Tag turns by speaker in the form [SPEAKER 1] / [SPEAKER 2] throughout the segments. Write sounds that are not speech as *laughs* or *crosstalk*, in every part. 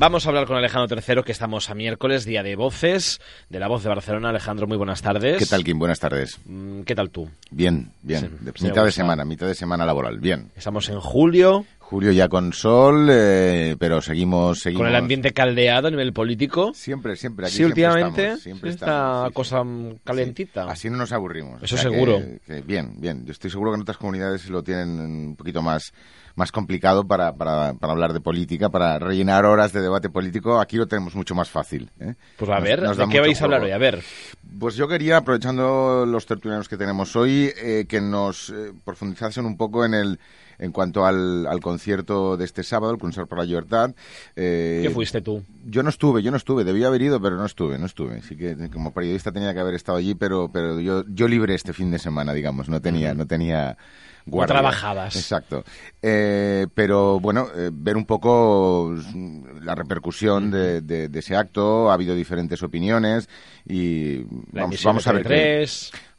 [SPEAKER 1] Vamos a hablar con Alejandro III, que estamos a miércoles, día de voces, de la voz de Barcelona. Alejandro, muy buenas tardes.
[SPEAKER 2] ¿Qué tal, Kim? Buenas tardes.
[SPEAKER 1] Mm, ¿Qué tal tú?
[SPEAKER 2] Bien, bien. mitad de semana, mitad de semana laboral, bien.
[SPEAKER 1] Estamos en julio.
[SPEAKER 2] Julio ya con sol, eh, pero seguimos, seguimos...
[SPEAKER 1] Con el ambiente caldeado a nivel político.
[SPEAKER 2] Siempre, siempre. Aquí
[SPEAKER 1] sí, últimamente
[SPEAKER 2] siempre
[SPEAKER 1] esta cosa calentita.
[SPEAKER 2] Así no nos aburrimos.
[SPEAKER 1] Eso seguro.
[SPEAKER 2] bien, bien. Yo estoy seguro que en otras comunidades lo tienen un poquito más más complicado para, para, para, hablar de política, para rellenar horas de debate político. Aquí lo tenemos mucho más fácil. ¿eh?
[SPEAKER 1] Pues a ver, ¿de qué vais a hablar hoy? A ver.
[SPEAKER 2] Pues yo quería, aprovechando los tertulianos que tenemos hoy, eh, que nos eh, profundizasen un poco en el en cuanto al, al concierto de este sábado, el Concert por la Libertad.
[SPEAKER 1] Eh, ¿Qué fuiste tú?
[SPEAKER 2] Yo no estuve, yo no estuve. Debía haber ido, pero no estuve, no estuve. Así que como periodista tenía que haber estado allí, pero, pero yo, yo libré este fin de semana, digamos. No tenía, no tenía
[SPEAKER 1] Guardia. trabajadas.
[SPEAKER 2] Exacto. Eh, pero bueno, eh, ver un poco la repercusión de, de, ese acto. Ha habido diferentes opiniones y
[SPEAKER 1] la vamos, vamos a ver.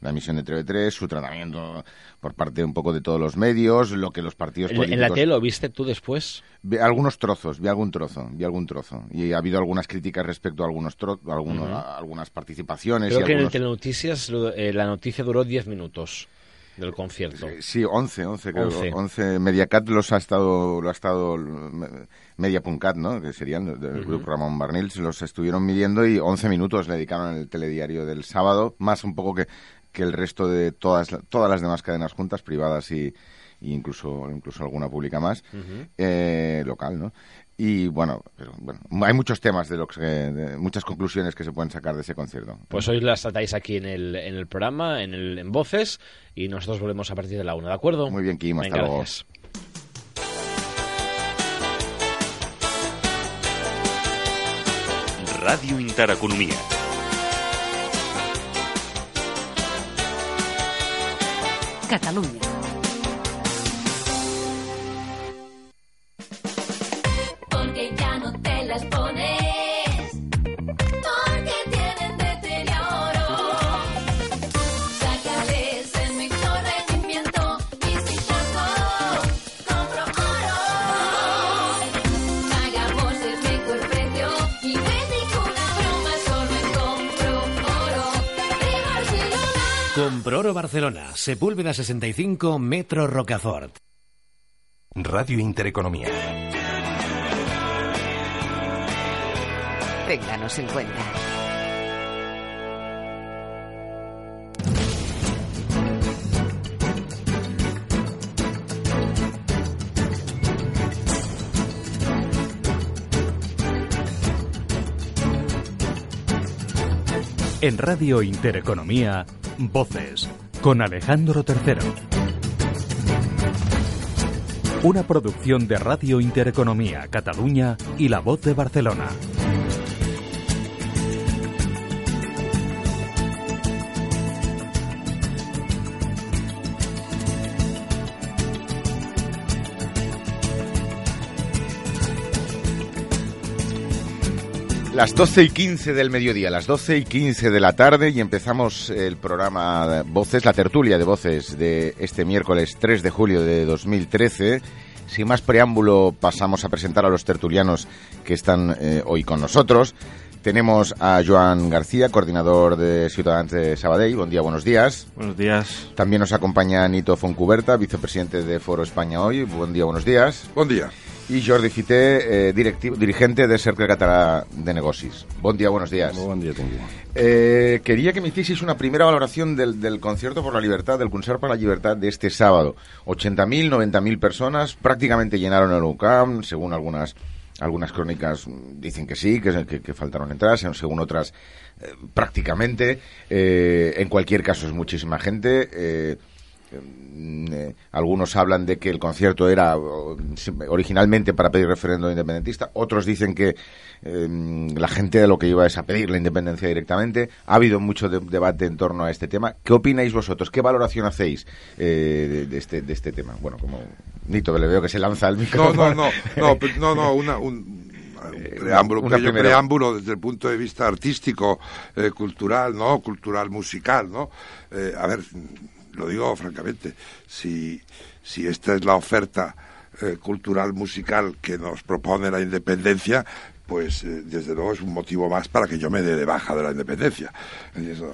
[SPEAKER 2] la emisión de TV3, su tratamiento por parte un poco de todos los medios, lo que los partidos políticos...
[SPEAKER 1] ¿En la tele lo viste tú después?
[SPEAKER 2] Vi algunos trozos, vi algún trozo, vi algún trozo. Y ha habido algunas críticas respecto a algunos trozos, algunos, algunas participaciones.
[SPEAKER 1] Creo que
[SPEAKER 2] en
[SPEAKER 1] el Telenoticias eh, la noticia duró 10 minutos del concierto.
[SPEAKER 2] Sí, 11, 11 creo. 11. Mediacat los ha estado, lo ha estado Media.cat, ¿no? Que serían del grupo Ramón Barnil, se los estuvieron midiendo y 11 minutos le dedicaron en el telediario del sábado, más un poco que, que el resto de todas, todas las demás cadenas juntas, privadas y, incluso incluso alguna pública más eh, local no y bueno, bueno, hay muchos temas de lo que muchas conclusiones que se pueden sacar de ese concierto.
[SPEAKER 1] Pues hoy las tratáis aquí en el, en el programa, en, el, en Voces, y nosotros volvemos a partir de la una, ¿de acuerdo?
[SPEAKER 2] Muy bien, Kim, hasta luego.
[SPEAKER 3] Radio Intereconomía.
[SPEAKER 4] Catalunya.
[SPEAKER 5] Barcelona, Sepúlveda 65, Metro Rocafort.
[SPEAKER 3] Radio Intereconomía.
[SPEAKER 4] Ténganos en cuenta.
[SPEAKER 5] En Radio Intereconomía, Voces con Alejandro III. Una producción de Radio Intereconomía Cataluña y La Voz de Barcelona.
[SPEAKER 2] Las 12 y 15 del mediodía, las 12 y 15 de la tarde y empezamos el programa Voces, la tertulia de voces de este miércoles 3 de julio de 2013. Sin más preámbulo pasamos a presentar a los tertulianos que están eh, hoy con nosotros. Tenemos a Joan García, coordinador de Ciudadanos de Sabadell. Buen día, buenos días.
[SPEAKER 6] Buenos días.
[SPEAKER 2] También nos acompaña Nito Foncuberta, vicepresidente de Foro España Hoy. Buen día, buenos días.
[SPEAKER 7] Buen día
[SPEAKER 2] y Jordi Fité, eh, dirigente de Cercle Català de Negocis. Buen día, buenos días.
[SPEAKER 6] buen día,
[SPEAKER 2] eh, quería que me hicieseis una primera valoración del, concierto por la libertad, del concierto por la libertad de este sábado. 80.000, 90.000 personas, prácticamente llenaron el UCAM, según algunas algunas crónicas dicen que sí, que, que, faltaron entradas, según otras eh, prácticamente. en cualquier caso es muchísima gente. Mm, eh, algunos hablan de que el concierto era originalmente para pedir referéndum independentista, otros dicen que em, la gente de lo que iba es a pedir la independencia directamente. Ha habido mucho debate en torno a este tema. ¿Qué opináis vosotros? ¿Qué valoración hacéis eh, de, este, de este tema? Bueno, como Nito, le veo que se lanza el micrófono.
[SPEAKER 7] No, no, no, *laughs* no, no, una, un, eh, preámbulo, preámbulo desde el punto de vista artístico, cultural, ¿no? Cultural, musical, ¿no? a ver, lo digo francamente, si, si esta es la oferta eh, cultural musical que nos propone la independencia, pues eh, desde luego es un motivo más para que yo me dé de baja de la independencia.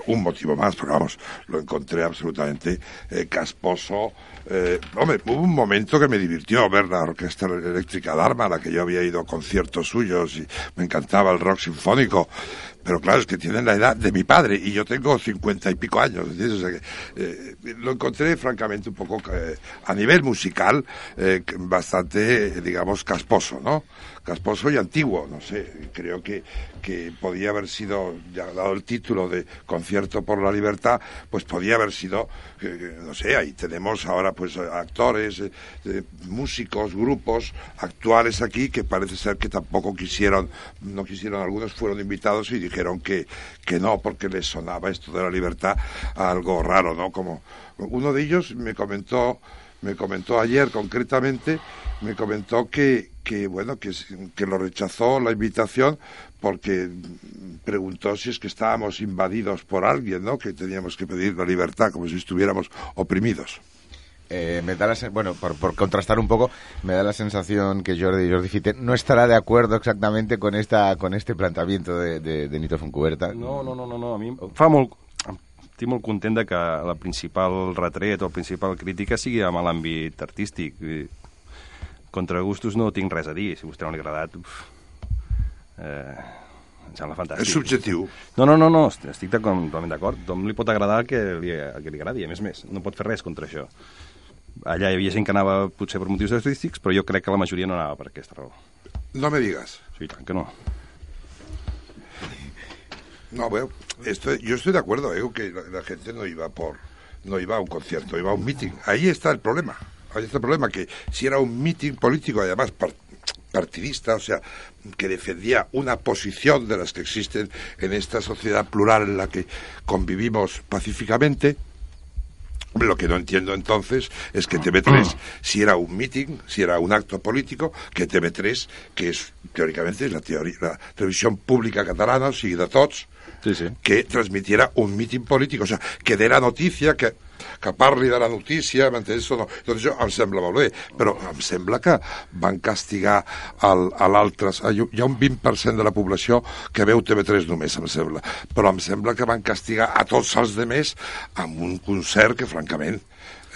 [SPEAKER 7] Un motivo más, porque vamos, lo encontré absolutamente eh, casposo. Hombre, hubo un momento que me divirtió ver la Orquesta Eléctrica Dharma, a la que yo había ido a conciertos suyos y me encantaba el rock sinfónico. Pero claro, es que tienen la edad de mi padre y yo tengo cincuenta y pico años. Eh, lo encontré francamente un poco, eh, a nivel musical, eh, bastante, digamos, casposo, ¿no? Casposo y antiguo, no sé, creo que, que podía haber sido, ya dado el título de Concierto por la Libertad, pues podía haber sido, no sé, ahí tenemos ahora pues actores, músicos, grupos actuales aquí que parece ser que tampoco quisieron, no quisieron, algunos fueron invitados y dijeron que, que no, porque les sonaba esto de la libertad algo raro, ¿no? Como uno de ellos me comentó, me comentó ayer concretamente, me comentó que, que bueno, que, que lo rechazó la invitación porque preguntó si es que estábamos invadidos por alguien, ¿no? Que teníamos que pedir la libertad como si estuviéramos oprimidos.
[SPEAKER 2] Eh, me da la, bueno, por, por, contrastar un poco, me da la sensación que Jordi Jordi Fite no estará de acuerdo exactamente con esta con este planteamiento de, de, de Nito Foncuberta.
[SPEAKER 6] No, no, no, no, no. a mi fa molt, estic molt content de que la principal retret o la principal crítica sigui amb l'àmbit artístic. Contra gustos no tinc res a dir. Si a vostè no li ha agradat, uf, eh, em sembla fantàstic.
[SPEAKER 7] És subjectiu.
[SPEAKER 6] No, no, no, no estic totalment d'acord. Tothom li pot agradar el que li, el que li agradi, a més més. No pot fer res contra això allà hi havia gent que anava potser per motius estadístics, però jo crec que la majoria no anava per aquesta raó.
[SPEAKER 7] No me digas.
[SPEAKER 6] Sí, tant que no.
[SPEAKER 7] No, bueno, estoy, yo estoy de acuerdo, digo que la, la, gente no iba por no iba a un concierto, iba a un meeting. Ahí está el problema. Está el problema que si era un meeting político, además partidista, o sea, que defendía una posición de las que existen en esta sociedad plural en la que convivimos pacíficamente, lo que no entiendo entonces es que TV3, si era un meeting, si era un acto político, que TV3, que es teóricamente la, teoría, la televisión pública catalana, de tots,
[SPEAKER 6] sí, sí.
[SPEAKER 7] que transmitiera un meeting polític, o sea, que diera notícia, que, que parli de la notícia, m'entens? No. Doncs això em sembla molt bé, però em sembla que van castigar el, a l'altre... Hi ha un 20% de la població que veu TV3 només, em sembla, però em sembla que van castigar a tots els demés amb un concert que, francament,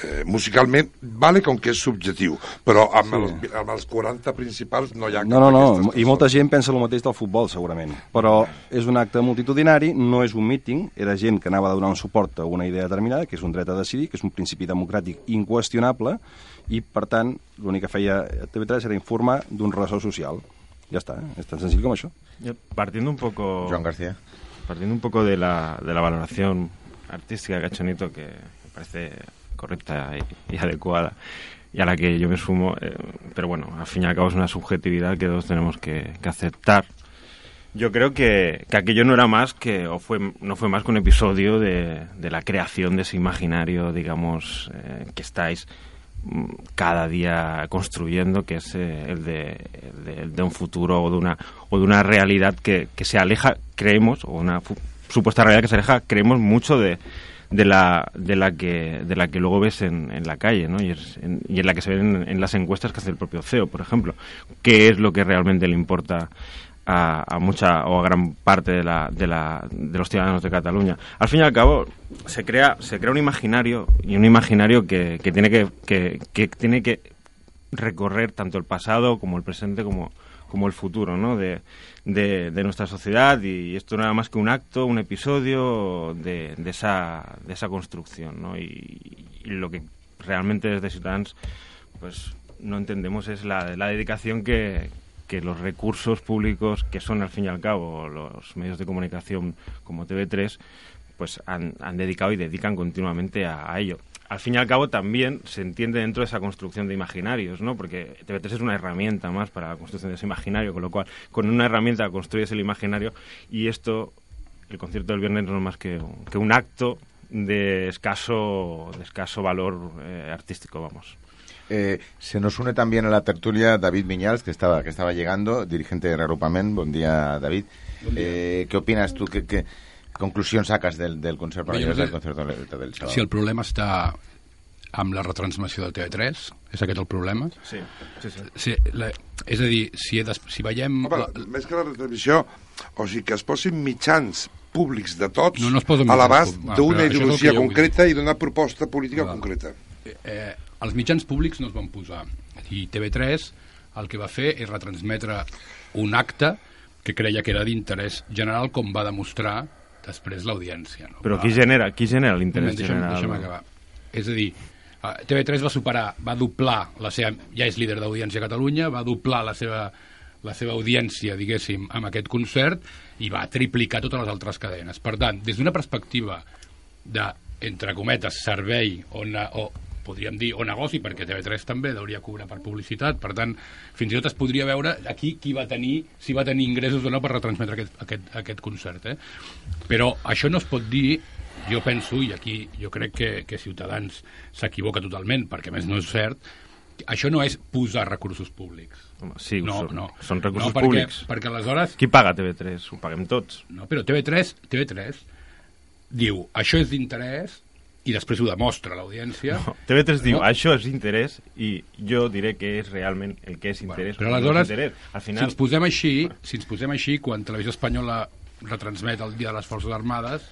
[SPEAKER 7] eh, musicalment vale com que és subjectiu, però amb, sí. els, amb els 40 principals no hi ha
[SPEAKER 6] No, no, no, i molta gent pensa el mateix del futbol, segurament. Però és un acte multitudinari, no és un míting, era gent que anava a donar un suport a una idea determinada, que és un dret a decidir, que és un principi democràtic inqüestionable, i, per tant, l'únic que feia TV3 era informar d'un ressò social. Ya está, ¿eh? es tan senzill com això.
[SPEAKER 8] Partiendo un poco...
[SPEAKER 2] Joan García.
[SPEAKER 8] Partiendo un poco de la, de la valoración artística que ha hecho Nito, que me parece correcta y, adecuada y a la que yo me sumo, eh, pero bueno, al fin y al cabo es una subjetividad que todos tenemos que, que aceptar. Yo creo que, que, aquello no era más que, o fue, no fue más que un episodio de, de la creación de ese imaginario, digamos, eh, que estáis mm, cada día construyendo, que es eh, el, de, el, de, el, de, un futuro o de una, o de una realidad que, que se aleja, creemos, o una supuesta realidad que se aleja, creemos mucho de, de la, de la, que, de la que luego ves en, en la calle, ¿no? Y, en la que se ven en, en, las encuestas que hace el propio CEO, por ejemplo. ¿Qué es lo que realmente le importa a, a mucha o a gran parte de, la, de, la, de los ciudadanos de Cataluña? Al fin y al cabo, se crea, se crea un imaginario y un imaginario que, que tiene que, que, que tiene que recorrer tanto el pasado como el presente como, como el futuro ¿no? de, de, nuestra sociedad y esto no era más que un acto, un episodio de, de esa, de esa construcción ¿no? y, lo que realmente desde Ciudadanos pues no entendemos es la, la dedicación que, que los recursos públicos que son al fin y al cabo los medios de comunicación como TV3 pues han, han dedicado y dedican continuamente a ello al fin y al cabo también se entiende dentro de esa construcción de imaginarios, ¿no? Porque TV3 es una herramienta más para la construcción de ese imaginario, con lo cual, con una herramienta construyes el imaginario y esto, el concierto del viernes no es más que, que un acto de escaso, de escaso valor eh, artístico, vamos.
[SPEAKER 2] Eh, se nos une también a la tertulia David Viñals, que estaba, que estaba llegando, dirigente de Reagrupament. Buen día, David.
[SPEAKER 9] Buen día.
[SPEAKER 2] Eh, ¿Qué opinas tú? ¿Qué, qué, conclusió saques del, del concert per del concert del, del sábado?
[SPEAKER 9] Si el problema està amb la retransmissió de TV3, És aquest el problema?
[SPEAKER 8] Sí, sí, sí.
[SPEAKER 9] sí la, és a dir, si, des, si veiem...
[SPEAKER 7] Home, la... Més que la retransmissió, o sigui, que es posin mitjans públics de tots
[SPEAKER 9] no, no
[SPEAKER 7] a l'abast d'una ideologia concreta i d'una proposta política
[SPEAKER 9] Va.
[SPEAKER 7] concreta.
[SPEAKER 9] Eh, els mitjans públics no es van posar. I TV3 el que va fer és retransmetre un acte que creia que era d'interès general, com va demostrar després l'audiència. No?
[SPEAKER 8] Però qui genera, qui genera l'interès general?
[SPEAKER 9] Deixa'm acabar. És a dir, TV3 va superar, va doblar la seva... Ja és líder d'audiència a Catalunya, va doblar la seva, la seva audiència, diguéssim, amb aquest concert i va triplicar totes les altres cadenes. Per tant, des d'una perspectiva de, entre cometes, servei on, o podríem dir, o negoci, perquè TV3 també hauria cobrar per publicitat, per tant, fins i tot es podria veure aquí qui va tenir, si va tenir ingressos o no per retransmetre aquest, aquest, aquest concert. Eh? Però això no es pot dir jo penso, i aquí jo crec que, que Ciutadans s'equivoca totalment, perquè més no és cert, això no és posar recursos públics.
[SPEAKER 8] Home, sí,
[SPEAKER 9] no,
[SPEAKER 8] són,
[SPEAKER 9] no.
[SPEAKER 8] són recursos
[SPEAKER 9] no, perquè,
[SPEAKER 8] públics.
[SPEAKER 9] Perquè aleshores...
[SPEAKER 8] Qui paga TV3? Ho paguem tots.
[SPEAKER 9] No, però TV3, TV3 diu, això és d'interès i després ho demostra l'audiència.
[SPEAKER 8] No, TV3 no? diu, això és interès i jo diré que és realment el que és interès.
[SPEAKER 9] Bueno, però aleshores,
[SPEAKER 8] no interès. Al final...
[SPEAKER 9] si ens posem així, si ens posem així, quan Televisió Espanyola retransmet el Dia de les Forces Armades,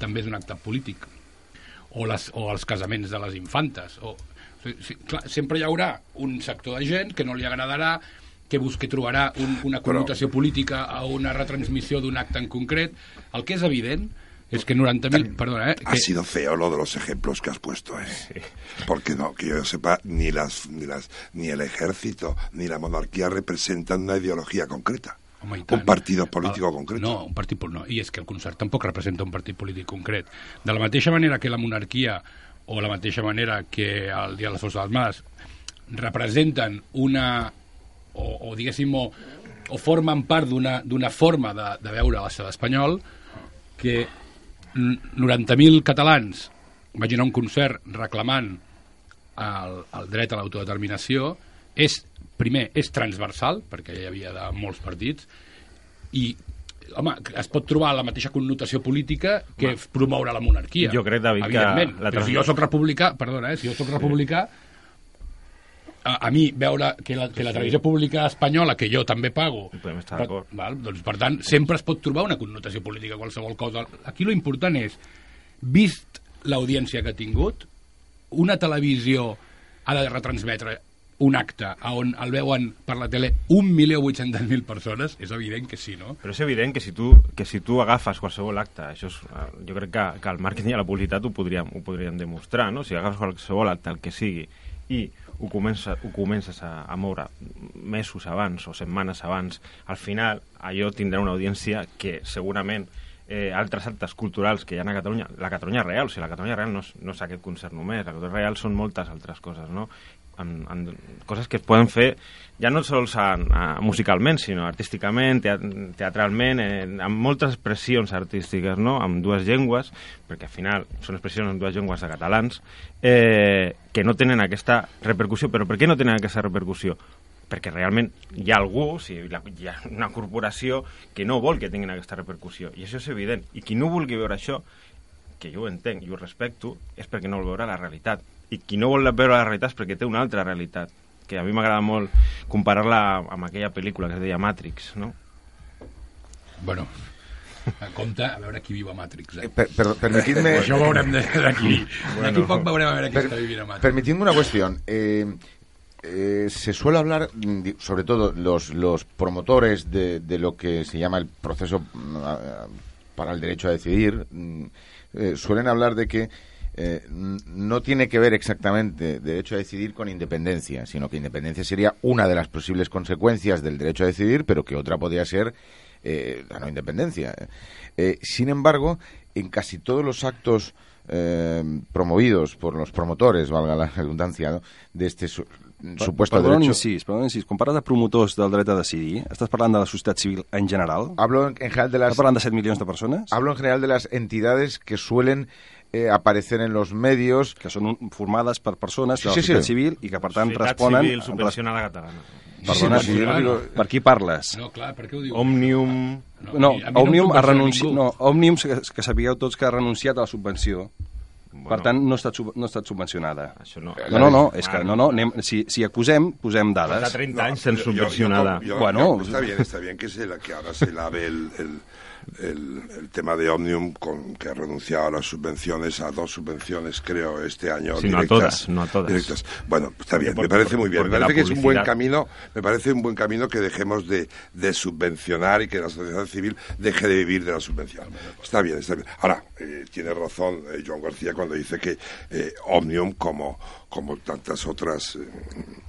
[SPEAKER 9] també és un acte polític. O, les, o els casaments de les infantes. O, o sigui, clar, sempre hi haurà un sector de gent que no li agradarà que busque trobarà un, una connotació Però... política a una retransmissió d'un acte en concret. El que és evident es que 90.000, perdona, ¿eh?
[SPEAKER 7] Ha sido feo lo de los ejemplos que has puesto, ¿eh? Sí. Porque no, que yo sepa, ni, las, ni, las, ni el ejército ni la monarquía representan una ideología concreta.
[SPEAKER 9] Home,
[SPEAKER 7] un partit polític
[SPEAKER 9] el,
[SPEAKER 7] concret.
[SPEAKER 9] No, un partit no. I és que el concert tampoc representa un partit polític concret. De la mateixa manera que la monarquia o la mateixa manera que el Dia de les Forces Armades representen una o, o diguéssim o, o formen part d'una forma de, de veure l'estat espanyol que 90.000 catalans vagin a un concert reclamant el, el dret a l'autodeterminació és, primer, és transversal, perquè hi havia de molts partits, i home, es pot trobar la mateixa connotació política que home. promoure la monarquia.
[SPEAKER 8] Jo crec, David,
[SPEAKER 9] que... La Però si jo sóc republicà, perdona, eh, si jo sóc republicà, a, a mi veure que la, que la televisió pública espanyola, que jo també pago...
[SPEAKER 8] Podem estar d'acord.
[SPEAKER 9] Doncs, per tant, sempre es pot trobar una connotació política qualsevol cosa. Aquí lo important és, vist l'audiència que ha tingut, una televisió ha de retransmetre un acte on el veuen per la tele 1.800.000 persones, és evident que sí, no?
[SPEAKER 8] Però és evident que si tu, que si tu agafes qualsevol acte, això és, eh, jo crec que, que el màrqueting i la publicitat ho podríem, ho podríem demostrar, no? Si agafes qualsevol acte, el que sigui, i ho, comença, ho comences a, a moure mesos abans o setmanes abans, al final allò tindrà una audiència que segurament eh, altres actes culturals que hi ha a Catalunya, la Catalunya real, o sigui, la Catalunya real no és, no és aquest concert només, la Catalunya real són moltes altres coses, no? En, en coses que es poden fer ja no sols a, a, musicalment, sinó artísticament, teatralment, eh, amb moltes expressions artístiques, no?, amb dues llengües, perquè al final són expressions en dues llengües de catalans, eh, que no tenen aquesta repercussió. Però per què no tenen aquesta repercussió? perquè realment hi ha algú, o sigui, hi ha una corporació que no vol que tinguin aquesta repercussió, i això és evident. I qui no vulgui veure això, que jo ho entenc i ho respecto, és perquè no vol veure la realitat i qui no vol veure la realitat és perquè té una altra realitat, que a mi m'agrada molt comparar-la amb aquella pel·lícula que es deia Matrix, no?
[SPEAKER 9] Bueno, compte a veure qui viu a Matrix. Eh?
[SPEAKER 2] Per, per, permitidme...
[SPEAKER 9] Això ho veurem d'aquí. Bueno, d'aquí poc veurem a veure qui per, està vivint a Matrix.
[SPEAKER 2] Permitidme una qüestió. Eh, eh, se suele hablar, sobre todo los, los promotores de, de, lo que se llama el proceso mm, para el derecho a decidir, mm, eh, suelen hablar de que eh, no tiene que ver exactamente derecho a decidir con independencia, sino que independencia sería una de las posibles consecuencias del derecho a decidir, pero que otra podría ser eh, la no independencia. Eh, sin embargo, en casi todos los actos promovidos por los promotores, valga la redundancia, ¿no? de este su supuesto
[SPEAKER 6] perdó
[SPEAKER 2] derecho...
[SPEAKER 6] incís, perdó incís. Quan parles de promotors del dret a decidir, estàs parlant de la societat civil en general?
[SPEAKER 2] Hablo en, en general de las...
[SPEAKER 6] Estàs parlant de 7 milions de persones?
[SPEAKER 2] Hablo en general de las entidades que suelen eh, aparecer en los medios...
[SPEAKER 6] Que són un, formades per persones de la
[SPEAKER 2] sí,
[SPEAKER 6] societat
[SPEAKER 2] sí.
[SPEAKER 6] civil i que, per tant,
[SPEAKER 8] societat
[SPEAKER 6] responen...
[SPEAKER 8] civil subvencionada catalana.
[SPEAKER 6] Perdona,
[SPEAKER 2] sí,
[SPEAKER 6] sí,
[SPEAKER 2] sí,
[SPEAKER 6] digo, per qui parles?
[SPEAKER 9] No, clar, per què ho diu?
[SPEAKER 8] Òmnium...
[SPEAKER 6] No, no Òmnium ha renunciat... No, Òmnium, que, que sapigueu tots que ha renunciat a la subvenció Bueno, per tant, no ha estat, no ha estat subvencionada.
[SPEAKER 8] Això no.
[SPEAKER 6] No, no, no, és que no, no, anem, si, si acusem, posem dades.
[SPEAKER 8] Fa 30 anys sent subvencionada.
[SPEAKER 7] Yo, yo, yo,
[SPEAKER 6] bueno,
[SPEAKER 7] está bien, está bien que, se, que ahora se lave el, el el, el, tema de Omnium, con, que ha renunciado a las subvenciones, a dos subvenciones, creo, este año.
[SPEAKER 8] Sí,
[SPEAKER 7] directas,
[SPEAKER 8] no a todas, no a todas.
[SPEAKER 7] Directas. Bueno, está bien, por, me parece muy bien. Me parece que es un buen camino, me parece un buen camino que dejemos de, de, subvencionar y que la sociedad civil deje de vivir de la subvención. Está bien, está bien. Ahora, eh, tiene razón eh, Joan García cuando dice que eh, Omnium, como, como tantas otras eh,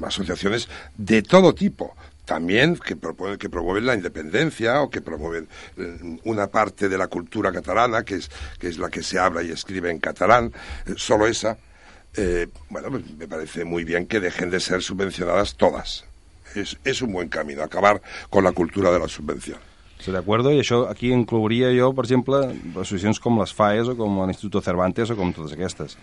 [SPEAKER 7] asociaciones de todo tipo, también que, proponen, que promueven la independencia o que promueven eh, una parte de la cultura catalana, que es, que es la que se habla y escribe en catalán, solo esa, bueno, pues me parece muy bien que dejen de ser subvencionadas todas. Es, es un buen camino, acabar con la cultura de la subvención.
[SPEAKER 6] Estoy de acuerdo, i això aquí inclouria jo, per exemple, associacions com les FAES o com l'Institut Cervantes o com totes aquestes.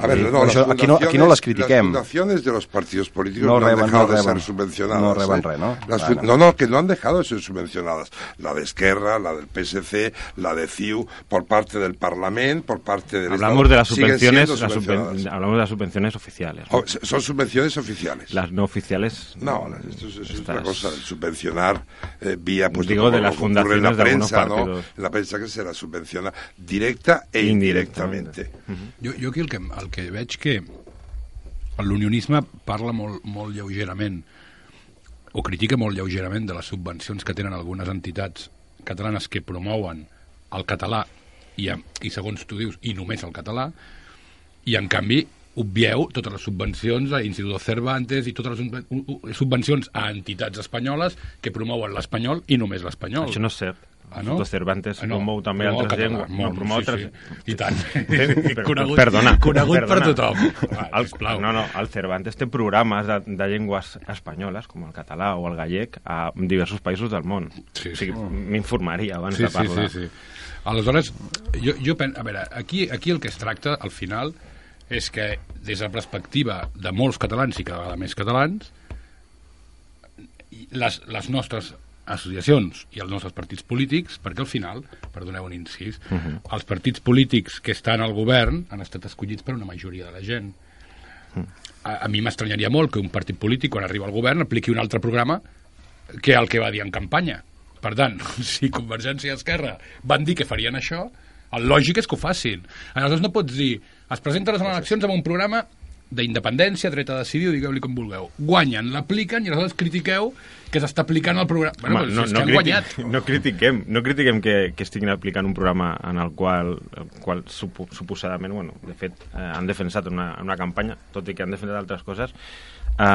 [SPEAKER 7] A ver, no,
[SPEAKER 6] això, aquí, no, aquí no les critiquem.
[SPEAKER 7] Las fundaciones de los partidos políticos no, no reben, han dejado no reben, de ser subvencionadas.
[SPEAKER 6] No reben
[SPEAKER 7] ¿eh?
[SPEAKER 6] res, no?
[SPEAKER 7] Las. No, no, que no han dejado de ser subvencionadas. La de Esquerra, la del PSC, la de CIU, por parte del Parlamento, por parte del
[SPEAKER 8] Hablamos
[SPEAKER 7] Estado,
[SPEAKER 8] de las subvenciones,
[SPEAKER 7] las
[SPEAKER 8] subven hablamos de las subvenciones oficiales.
[SPEAKER 7] ¿no? Oh, son subvenciones oficiales.
[SPEAKER 8] Las no oficiales.
[SPEAKER 7] No, no esto es, es otra cosa. Subvencionar eh, vía, pues,
[SPEAKER 8] digo, de las fundaciones
[SPEAKER 7] la
[SPEAKER 8] de
[SPEAKER 7] prensa, ¿no? En la prensa que se la subvenciona directa e indirectamente.
[SPEAKER 9] Uh -huh. jo, jo aquí el que, el que veig que l'unionisme parla molt, molt lleugerament o critica molt lleugerament de les subvencions que tenen algunes entitats catalanes que promouen el català i, i segons tu dius, i només el català, i en canvi obvieu totes les subvencions a Institut Cervantes i totes les subvencions a entitats espanyoles que promouen l'espanyol i només l'espanyol.
[SPEAKER 8] Això no és cert.
[SPEAKER 9] Ah, no?
[SPEAKER 8] De Cervantes ah, no. promou també
[SPEAKER 9] promou
[SPEAKER 8] altres
[SPEAKER 9] català,
[SPEAKER 8] llengües.
[SPEAKER 9] Molt,
[SPEAKER 8] no, promou
[SPEAKER 9] sí,
[SPEAKER 8] altres...
[SPEAKER 9] sí. I tant. *laughs* *laughs* Conegut,
[SPEAKER 8] perdona,
[SPEAKER 9] conegut
[SPEAKER 8] perdona.
[SPEAKER 9] per tothom. *laughs* Va,
[SPEAKER 8] el,
[SPEAKER 9] sisplau.
[SPEAKER 8] no, no, el Cervantes té programes de, de llengües espanyoles, com el català o el gallec, a diversos països del món.
[SPEAKER 9] Sí,
[SPEAKER 8] o sigui,
[SPEAKER 9] sí.
[SPEAKER 8] m'informaria abans
[SPEAKER 9] sí,
[SPEAKER 8] de parlar.
[SPEAKER 9] Sí, sí, sí. Aleshores, jo, jo penso... A veure, aquí, aquí el que es tracta, al final, és que des de la perspectiva de molts catalans i cada vegada més catalans, les, les nostres associacions i els nostres partits polítics, perquè al final, perdoneu un incís, uh -huh. els partits polítics que estan al govern han estat escollits per una majoria de la gent. Uh -huh. A, a mi m'estranyaria molt que un partit polític, quan arriba al govern, apliqui un altre programa que el que va dir en campanya. Per tant, *laughs* si Convergència i Esquerra van dir que farien això, el lògic és que ho facin. Aleshores no pots dir, es presenten les eleccions amb un programa d'independència, dret a decidir, digueu-li com vulgueu. Guanyen, l'apliquen i aleshores critiqueu que s'està aplicant el programa. Bueno,
[SPEAKER 8] Home, no, no, critic,
[SPEAKER 9] guanyat.
[SPEAKER 8] no critiquem, no critiquem que, que estiguin aplicant un programa en el qual, el qual supo, suposadament, bueno, de fet, eh, han defensat una, una campanya, tot i que han defensat altres coses, eh,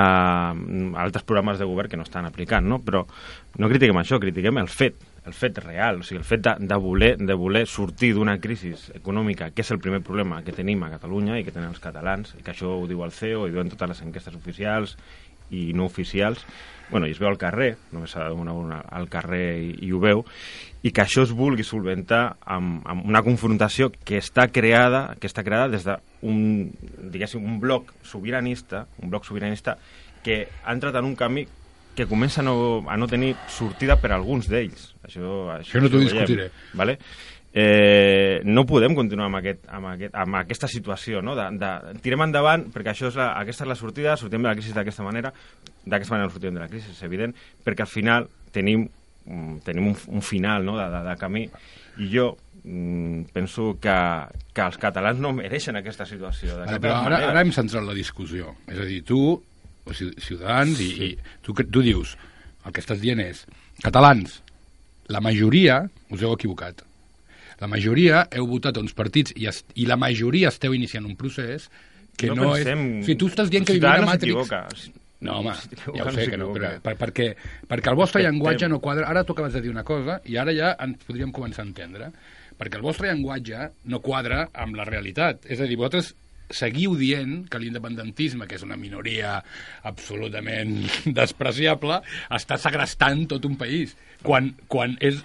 [SPEAKER 8] altres programes de govern que no estan aplicant, no? Però no critiquem això, critiquem el fet, el fet real, o sigui, el fet de, de, voler, de voler sortir d'una crisi econòmica, que és el primer problema que tenim a Catalunya i que tenen els catalans, i que això ho diu el CEO i diuen totes les enquestes oficials i no oficials, bueno, i es veu al carrer, només s'ha d'anar una, al carrer i, i ho veu, i que això es vulgui solventar amb, amb una confrontació que està creada que està creada des d'un, diguéssim, un bloc sobiranista, un bloc sobiranista que ha entrat en un camí que comença a no, a no tenir sortida per alguns d'ells. Això, això,
[SPEAKER 9] Això no t'ho discutiré.
[SPEAKER 8] Vale? Eh, no podem continuar amb, aquest, amb, aquest, amb aquesta situació, no? De, de, tirem endavant, perquè això és la, aquesta és la sortida, sortim de la crisi d'aquesta manera, d'aquesta manera no sortim de la crisi, és evident, perquè al final tenim, mm, tenim un, un final no? de, de, de camí, i jo mm, penso que, que els catalans no mereixen aquesta situació. Cap
[SPEAKER 9] però ara,
[SPEAKER 8] manera.
[SPEAKER 9] ara hem centrat la discussió. És a dir, tu, Ciutadans, sí. i, i tu, tu dius, el que estàs dient és, catalans, la majoria us heu equivocat. La majoria heu votat a uns partits i, es, i la majoria esteu iniciant un procés que no,
[SPEAKER 8] No
[SPEAKER 9] és...
[SPEAKER 8] pensem-
[SPEAKER 9] O sigui, tu estàs dient que vivim a Matrix... No, home, *laughs* ja ho sé que no, però, per, perquè, perquè el vostre
[SPEAKER 8] Respectem.
[SPEAKER 9] llenguatge no quadra... Ara tu acabes de dir una cosa i ara ja ens podríem començar a entendre. Perquè el vostre llenguatge no quadra amb la realitat. És a dir, vosaltres seguiu dient que l'independentisme, que és una minoria absolutament *laughs* despreciable, està segrestant tot un país, quan, quan és,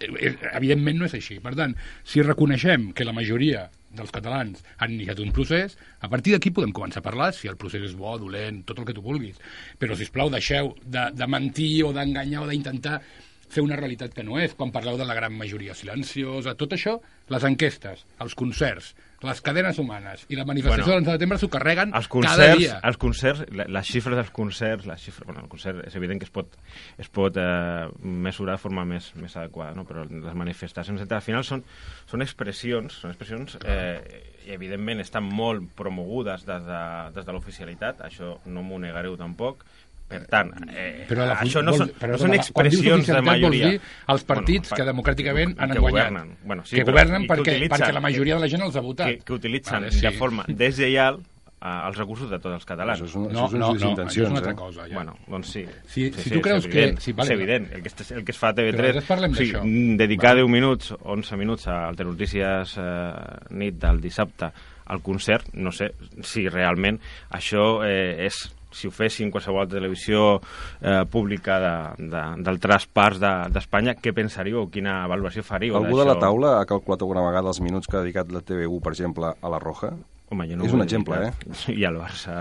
[SPEAKER 9] és... Evidentment no és així. Per tant, si reconeixem que la majoria dels catalans han iniciat un procés, a partir d'aquí podem començar a parlar si el procés és bo, dolent, tot el que tu vulguis. Però, si plau, deixeu de, de mentir o d'enganyar o d'intentar fer una realitat que no és, quan parleu de la gran majoria silenciosa, tot això, les enquestes, els concerts, les cadenes humanes i la manifestació
[SPEAKER 8] Bueno,
[SPEAKER 9] del 11 de setembre s'ho carreguen
[SPEAKER 8] els
[SPEAKER 9] cada
[SPEAKER 8] concerts,
[SPEAKER 9] dia.
[SPEAKER 8] els concerts, les xifres dels concerts, les xifres, bueno, el concert és evident que es pot, es pot eh, mesurar de forma més, més adequada, no? però les manifestacions al final són, són expressions, són expressions eh, i evidentment estan molt promogudes des de, des de l'oficialitat, això no m'ho negareu tampoc, per tant, eh,
[SPEAKER 9] Però la,
[SPEAKER 8] això no
[SPEAKER 9] vols-
[SPEAKER 8] són,
[SPEAKER 9] però
[SPEAKER 8] no són expressions de majoria.
[SPEAKER 9] Vols dir els partits
[SPEAKER 8] pa-
[SPEAKER 9] que democràticament han
[SPEAKER 8] que
[SPEAKER 9] guanyat.
[SPEAKER 8] governen. Bueno, sí,
[SPEAKER 9] que
[SPEAKER 8] però-
[SPEAKER 9] governen
[SPEAKER 8] i que
[SPEAKER 9] perquè,
[SPEAKER 8] utilitzen-
[SPEAKER 9] perquè la majoria de la gent els ha votat.
[SPEAKER 8] que, que utilitzen
[SPEAKER 9] Vale, sí.
[SPEAKER 8] de forma deslleial eh, els recursos de tots els catalans.
[SPEAKER 6] Això és un-
[SPEAKER 9] No,
[SPEAKER 6] això és
[SPEAKER 9] no, no, això és una altra
[SPEAKER 6] eh?
[SPEAKER 9] cosa. Ja.
[SPEAKER 8] Bueno, doncs sí.
[SPEAKER 9] Si-
[SPEAKER 8] sí,
[SPEAKER 9] si
[SPEAKER 8] sí,
[SPEAKER 9] tu creus
[SPEAKER 8] és
[SPEAKER 9] que-
[SPEAKER 8] evident,
[SPEAKER 9] sí, vale,
[SPEAKER 8] és evident. El que, es- el que es fa a
[SPEAKER 9] Però
[SPEAKER 8] TV3...
[SPEAKER 9] després parlem
[SPEAKER 8] o sigui,
[SPEAKER 9] d'això.
[SPEAKER 8] mm, dedicar
[SPEAKER 9] Vale.
[SPEAKER 8] 10 minuts, 11 minuts a Alternotícies eh, nit del dissabte al concert, no sé si realment això eh, és si ho fessin qualsevol altra televisió eh, pública de- de- d'altres parts de- d'Espanya, què pensaríeu? Quina valoració faríeu
[SPEAKER 6] Algú de la taula ha calculat alguna vegada els minuts que ha dedicat la TV1, per exemple, a la Roja?
[SPEAKER 8] Home, jo no
[SPEAKER 6] És un exemple, eh?
[SPEAKER 8] I al Barça...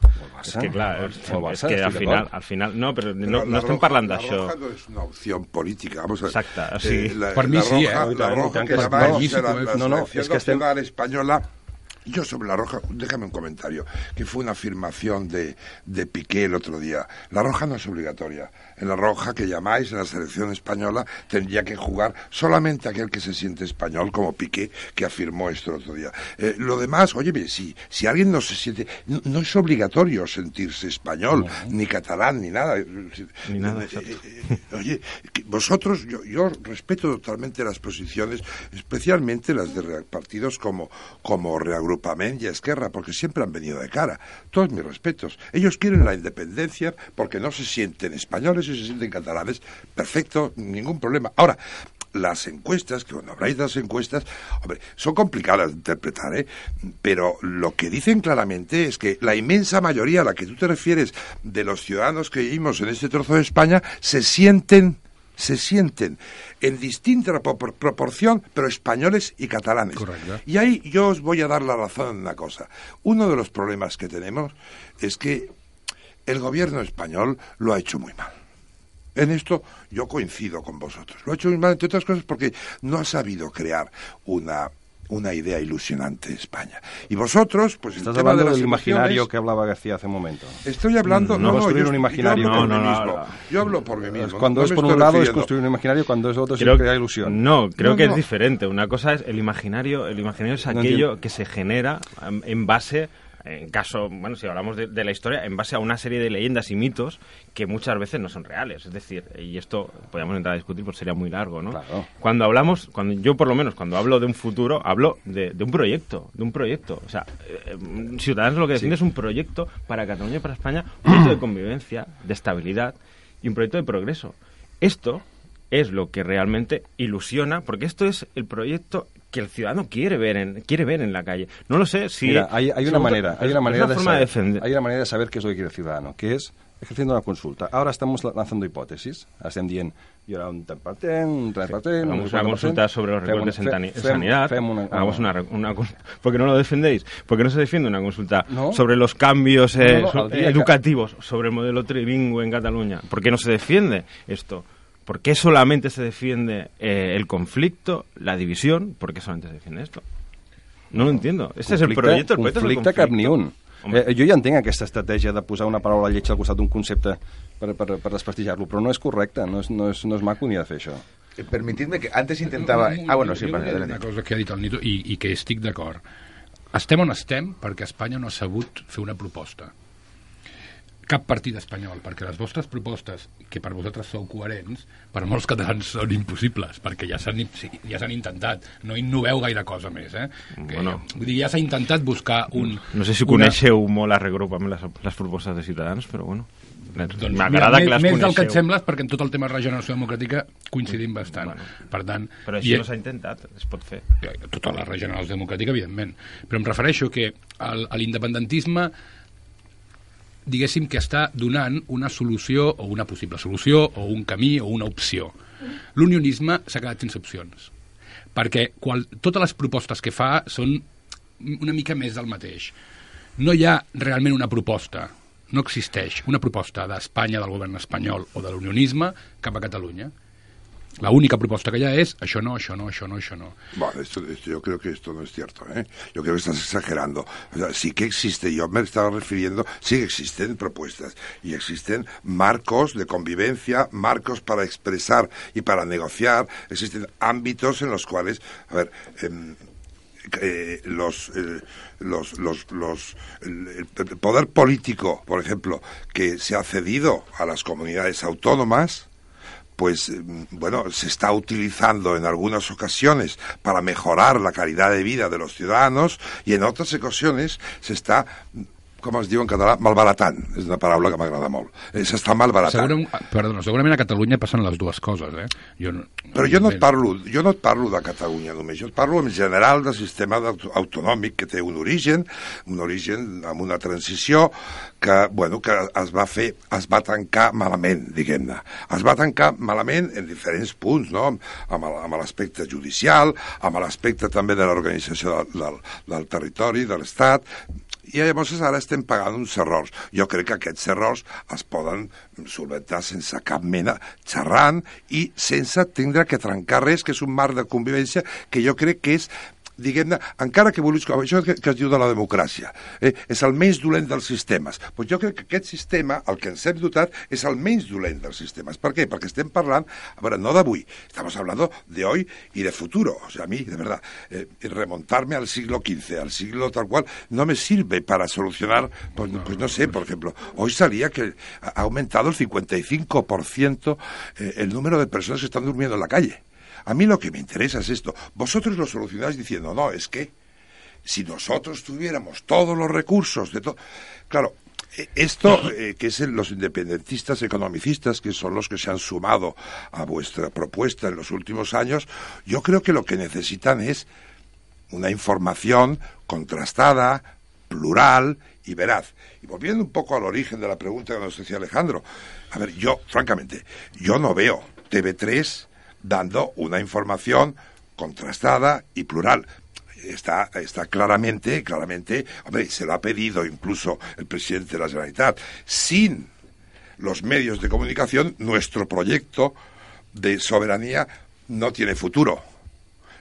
[SPEAKER 6] Barça?
[SPEAKER 8] És que, clar,
[SPEAKER 6] O
[SPEAKER 8] és,
[SPEAKER 6] el Barça,
[SPEAKER 8] és que al final, al final... No, però
[SPEAKER 7] Pero
[SPEAKER 8] no,
[SPEAKER 7] la
[SPEAKER 8] no estem
[SPEAKER 7] roja-
[SPEAKER 8] parlant
[SPEAKER 7] La
[SPEAKER 8] d'això.
[SPEAKER 7] roja no es una opción política, vamos a ver.
[SPEAKER 8] Exacto, sí.
[SPEAKER 7] la,
[SPEAKER 9] Por mí
[SPEAKER 7] la
[SPEAKER 9] sí,
[SPEAKER 7] roja,
[SPEAKER 9] eh.
[SPEAKER 6] I
[SPEAKER 7] La
[SPEAKER 6] tant, i
[SPEAKER 7] roja que
[SPEAKER 6] sí.
[SPEAKER 7] la, la
[SPEAKER 6] No, no,
[SPEAKER 7] Selección
[SPEAKER 6] és que estem-
[SPEAKER 7] Nacional Española Yo sobre La Roja, déjame un comentario, que fue una afirmación de, de Piqué el otro día. La Roja no es obligatoria. En La Roja, que llamáis, en la selección española, tendría que jugar solamente aquel que se siente español, como Piqué, que afirmó esto el otro día. Eh, lo demás, oye, si, si alguien no se siente... No, no es obligatorio sentirse español, ni catalán, ni nada.
[SPEAKER 8] Ni nada,
[SPEAKER 7] Eh,
[SPEAKER 8] exacto.
[SPEAKER 7] eh, eh, Oye, vosotros, yo, yo respeto totalmente las posiciones, especialmente las de partidos como, como Reagrupament y Esquerra, porque siempre han venido de cara. Todos mis respetos. Ellos quieren la independencia porque no se sienten españoles y se sienten catalanes. Perfecto, ningún problema. Ahora, las encuestas, que cuando habláis de las encuestas, hombre, son complicadas de interpretar, ¿eh? Pero lo que dicen claramente es que la inmensa mayoría a la que tú te refieres de los ciudadanos que vivimos en este trozo de España se sienten se sienten en distinta propor- proporción, pero españoles y catalanes.
[SPEAKER 9] Correcto.
[SPEAKER 7] Y ahí yo os voy a dar la razón en una cosa. Uno de los problemas que tenemos es que el gobierno español lo ha hecho muy mal. En esto yo coincido con vosotros. Lo ha hecho muy mal, entre otras cosas, porque no ha sabido crear una, una idea ilusionante de España. Y vosotros, pues el
[SPEAKER 6] Estás
[SPEAKER 7] tema de
[SPEAKER 6] hablando
[SPEAKER 7] las
[SPEAKER 6] del imaginario que hablaba García hace un momento.
[SPEAKER 7] Estoy hablando...
[SPEAKER 6] No
[SPEAKER 7] No, no,
[SPEAKER 6] construir
[SPEAKER 7] yo,
[SPEAKER 6] un
[SPEAKER 7] yo
[SPEAKER 6] imaginario.
[SPEAKER 7] hablo por
[SPEAKER 8] No, no,
[SPEAKER 7] mismo.
[SPEAKER 8] no, no.
[SPEAKER 7] Yo hablo por mí mismo.
[SPEAKER 6] Cuando
[SPEAKER 7] no
[SPEAKER 6] es por un lado es construir un imaginario, cuando es otro es crear ilusión.
[SPEAKER 8] No, creo
[SPEAKER 7] No,
[SPEAKER 8] que
[SPEAKER 7] no.
[SPEAKER 8] es diferente. Una cosa es el imaginario, el imaginario es
[SPEAKER 6] No
[SPEAKER 8] aquello que se genera en base, en caso, bueno, si hablamos de, de la historia, en base a una serie de leyendas y mitos que muchas veces no son reales. Es decir, y esto podríamos entrar a discutir, pues sería muy largo, ¿no?
[SPEAKER 6] Claro.
[SPEAKER 8] Cuando hablamos, cuando yo por lo menos cuando hablo de un futuro, hablo de, de un proyecto, de un proyecto. O sea, eh, Ciudadanos lo que defiende es un proyecto para Cataluña y para España, un proyecto de convivencia, de estabilidad y un proyecto de progreso. Esto es lo que realmente ilusiona, porque esto es el proyecto que el ciudadano quiere ver en, quiere ver en la calle. No lo sé si...
[SPEAKER 6] Mira, hay, hay una manera, hay una manera de saber,
[SPEAKER 8] de
[SPEAKER 6] hay una manera de saber qué es lo que quiere el ciudadano, que es ejerciendo una consulta. Ahora estamos la- lanzando hipótesis, estem dient hi haurà un tant per cent, un 3 per cent, un
[SPEAKER 8] Hagamos una
[SPEAKER 6] 50%,
[SPEAKER 8] consulta sobre los recortes en,
[SPEAKER 6] fem-
[SPEAKER 8] sanidad.
[SPEAKER 6] fem una-
[SPEAKER 8] Hagamos una, re- una cons- ¿Por qué no lo defendéis? ¿Por qué no se defiende una consulta
[SPEAKER 6] No.
[SPEAKER 8] sobre los cambios eh,
[SPEAKER 6] No, no,
[SPEAKER 8] educativos, sobre el modelo trilingüe en Cataluña? ¿Por qué no se defiende esto? ¿Por qué solamente se defiende eh, el conflicto, la división? ¿Por qué solamente se defiende esto? No lo entiendo. Este es el
[SPEAKER 6] Conflicte-
[SPEAKER 8] proyecto. El proyecto es el
[SPEAKER 6] conflicte cap ni un.
[SPEAKER 8] Home.
[SPEAKER 6] Eh, jo ja entenc aquesta estratègia de posar una paraula lletja al costat d'un concepte per, per, per desprestigiar-lo, però no és correcte, no és, no, és, no és maco ni de fer això.
[SPEAKER 2] Eh, Permitidme que antes intentaba... Ah, bueno, sí, adelante.
[SPEAKER 9] Una cosa que ha dit el Nito i, i que estic d'acord. Estem on estem perquè Espanya no ha sabut fer una proposta. Cap partit espanyol, perquè les vostres propostes, que per vosaltres sou coherents, per molts catalans són impossibles, perquè ja s'han sí, ja s'han intentat. No innoveu gaire cosa més, eh? Que,
[SPEAKER 8] Bueno.
[SPEAKER 9] vull dir, ja s'ha intentat buscar un...
[SPEAKER 8] No sé si
[SPEAKER 9] una-
[SPEAKER 8] coneixeu molt a regrupament les, les propostes de Ciutadans, però bueno.
[SPEAKER 9] Doncs,
[SPEAKER 8] M'agrada que les
[SPEAKER 9] més, més del que et
[SPEAKER 8] coneixeu.
[SPEAKER 9] sembles, perquè en tot el tema de regeneració democràtica coincidim bastant.
[SPEAKER 8] Bueno.
[SPEAKER 9] per tant,
[SPEAKER 8] Però
[SPEAKER 9] i-
[SPEAKER 8] això no s'ha intentat, es pot fer.
[SPEAKER 9] tota la regeneració democràtica, evidentment. Però em refereixo que el- l'independentisme diguéssim que està donant una solució o una possible solució o un camí o una opció. L'unionisme s'ha quedat sense opcions perquè qual, totes les propostes que fa són una mica més del mateix. No hi ha realment una proposta, no existeix una proposta d'Espanya, del govern espanyol o de l'unionisme cap a Catalunya. La única propuesta que hay es, això no, això no, això no, això no.
[SPEAKER 7] Bueno, esto, esto, yo creo que esto no es cierto, ¿eh? Yo creo que estás exagerando. O sea, sí que existe, yo me estaba refiriendo, sí que existen propuestas y existen marcos de convivencia, marcos para expresar y para negociar, existen ámbitos en los cuales, a ver, eh, eh, los, eh, los, los, los el, el poder político, por ejemplo, que se ha cedido a las comunidades autónomas, pues bueno, se está utilizando en algunas ocasiones para mejorar la calidad de vida de los ciudadanos y en otras ocasiones se está com es diu en català, malbaratant. És una paraula que m'agrada molt. Eh, S'està malbaratant.
[SPEAKER 9] Segurament, perdona, segurament a Catalunya passen les dues coses, eh?
[SPEAKER 7] Jo no, Però jo no, et parlo, jo no et parlo de Catalunya només, jo et parlo en general del sistema autonòmic que té un origen, un origen amb una transició que, bueno, que es va fer, es va tancar malament, diguem-ne. Es va tancar malament en diferents punts, no? Amb l'aspecte judicial, amb l'aspecte també de l'organització del, del, del territori, de l'Estat, i llavors ara estem pagant uns errors. Jo crec que aquests errors es poden solventar sense cap mena, xerrant i sense tindre que trencar res, que és un marc de convivència que jo crec que és diguem-ne, encara que vulguis, això que, que es diu de la democràcia, eh, és el menys dolent dels sistemes. Pues jo crec que aquest sistema, el que ens hem dotat, és el menys dolent dels sistemes. Per què? Perquè estem parlant, a veure, no d'avui, estamos hablando de hoy y de futuro. O sea, a mí, de verdad, eh, remontarme al siglo XV, al siglo tal cual, no me sirve para solucionar, pues no, pues no sé, por ejemplo, hoy salía que ha aumentado el 55% eh, el número de personas que están durmiendo en la calle. A mí lo que me interesa es esto. Vosotros lo solucionáis diciendo, no, es que si nosotros tuviéramos todos los recursos de todo... Claro, esto, eh, que es el, los independentistas economicistas, que son los que se han sumado a vuestra propuesta en los últimos años, yo creo que lo que necesitan es una información contrastada, plural y veraz. Y volviendo un poco al origen de la pregunta que nos decía Alejandro, a ver, yo, francamente, yo no veo TV3 dando una información contrastada y plural. Está, está claramente, claramente, hombre, se lo ha pedido incluso el presidente de la Generalitat. Sin los medios de comunicación, nuestro proyecto de soberanía no tiene futuro.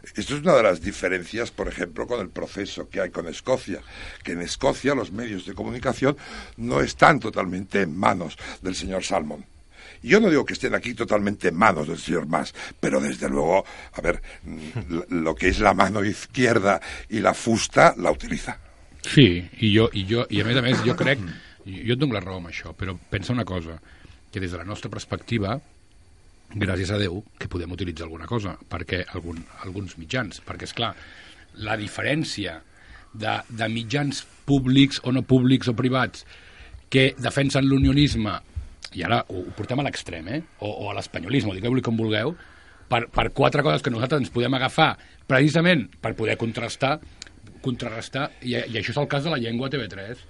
[SPEAKER 7] Esto es una de las diferencias, por ejemplo, con el proceso que hay con Escocia, que en Escocia los medios de comunicación no están totalmente en manos del señor Salmon yo no digo que estén aquí totalmente en manos del señor Mas, pero desde luego, a ver, *laughs* lo que es la mano izquierda y la fusta la utiliza.
[SPEAKER 9] Sí, i jo, i jo, i a més a més, jo crec, jo et dono la raó amb això, però pensa una cosa, que des de la nostra perspectiva, gràcies a Déu, que podem utilitzar alguna cosa, perquè algun, alguns mitjans, perquè, és clar, la diferència de, de mitjans públics o no públics o privats que defensen l'unionisme i ara ho, ho portem a l'extrem, eh? o, o a l'espanyolisme, digueu-li com vulgueu, per, per quatre coses que nosaltres ens podem agafar precisament per poder contrastar, contrarrestar, i, i això és el cas de la llengua TV3.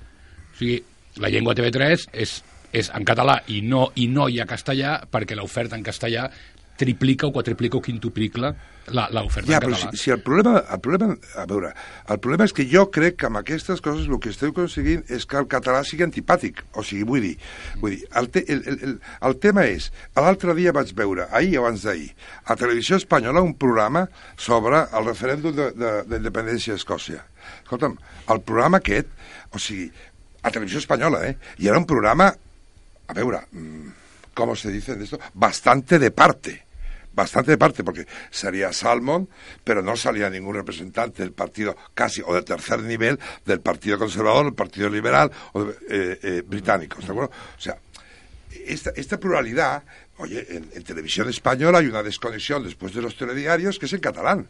[SPEAKER 9] O sigui, la llengua TV3 és, és en català i no, i no hi ha castellà perquè l'oferta en castellà triplica o quadriplica o quintuplica l'oferta
[SPEAKER 7] ja,
[SPEAKER 9] en català.
[SPEAKER 7] Si, si el, problema, el problema, a veure, el problema és que jo crec que amb aquestes coses el que esteu aconseguint és que el català sigui antipàtic. O sigui, vull dir, vull dir el, te, el, el, el, el tema és, l'altre dia vaig veure, ahir o abans d'ahir, a Televisió Espanyola un programa sobre el referèndum d'independència d'Escòcia. Escolta'm, el programa aquest, o sigui, a Televisió Espanyola, eh? I era un programa, a veure, mmm, ¿cómo se dice esto? Bastante de parte. Bastante de parte, porque sería Salmon, pero no salía ningún representante del partido casi o de tercer nivel del Partido Conservador, del Partido Liberal o de, eh, eh, británico. ¿De acuerdo? O sea, esta, esta pluralidad, oye, en, en televisión española hay una desconexión después de los telediarios que es en catalán.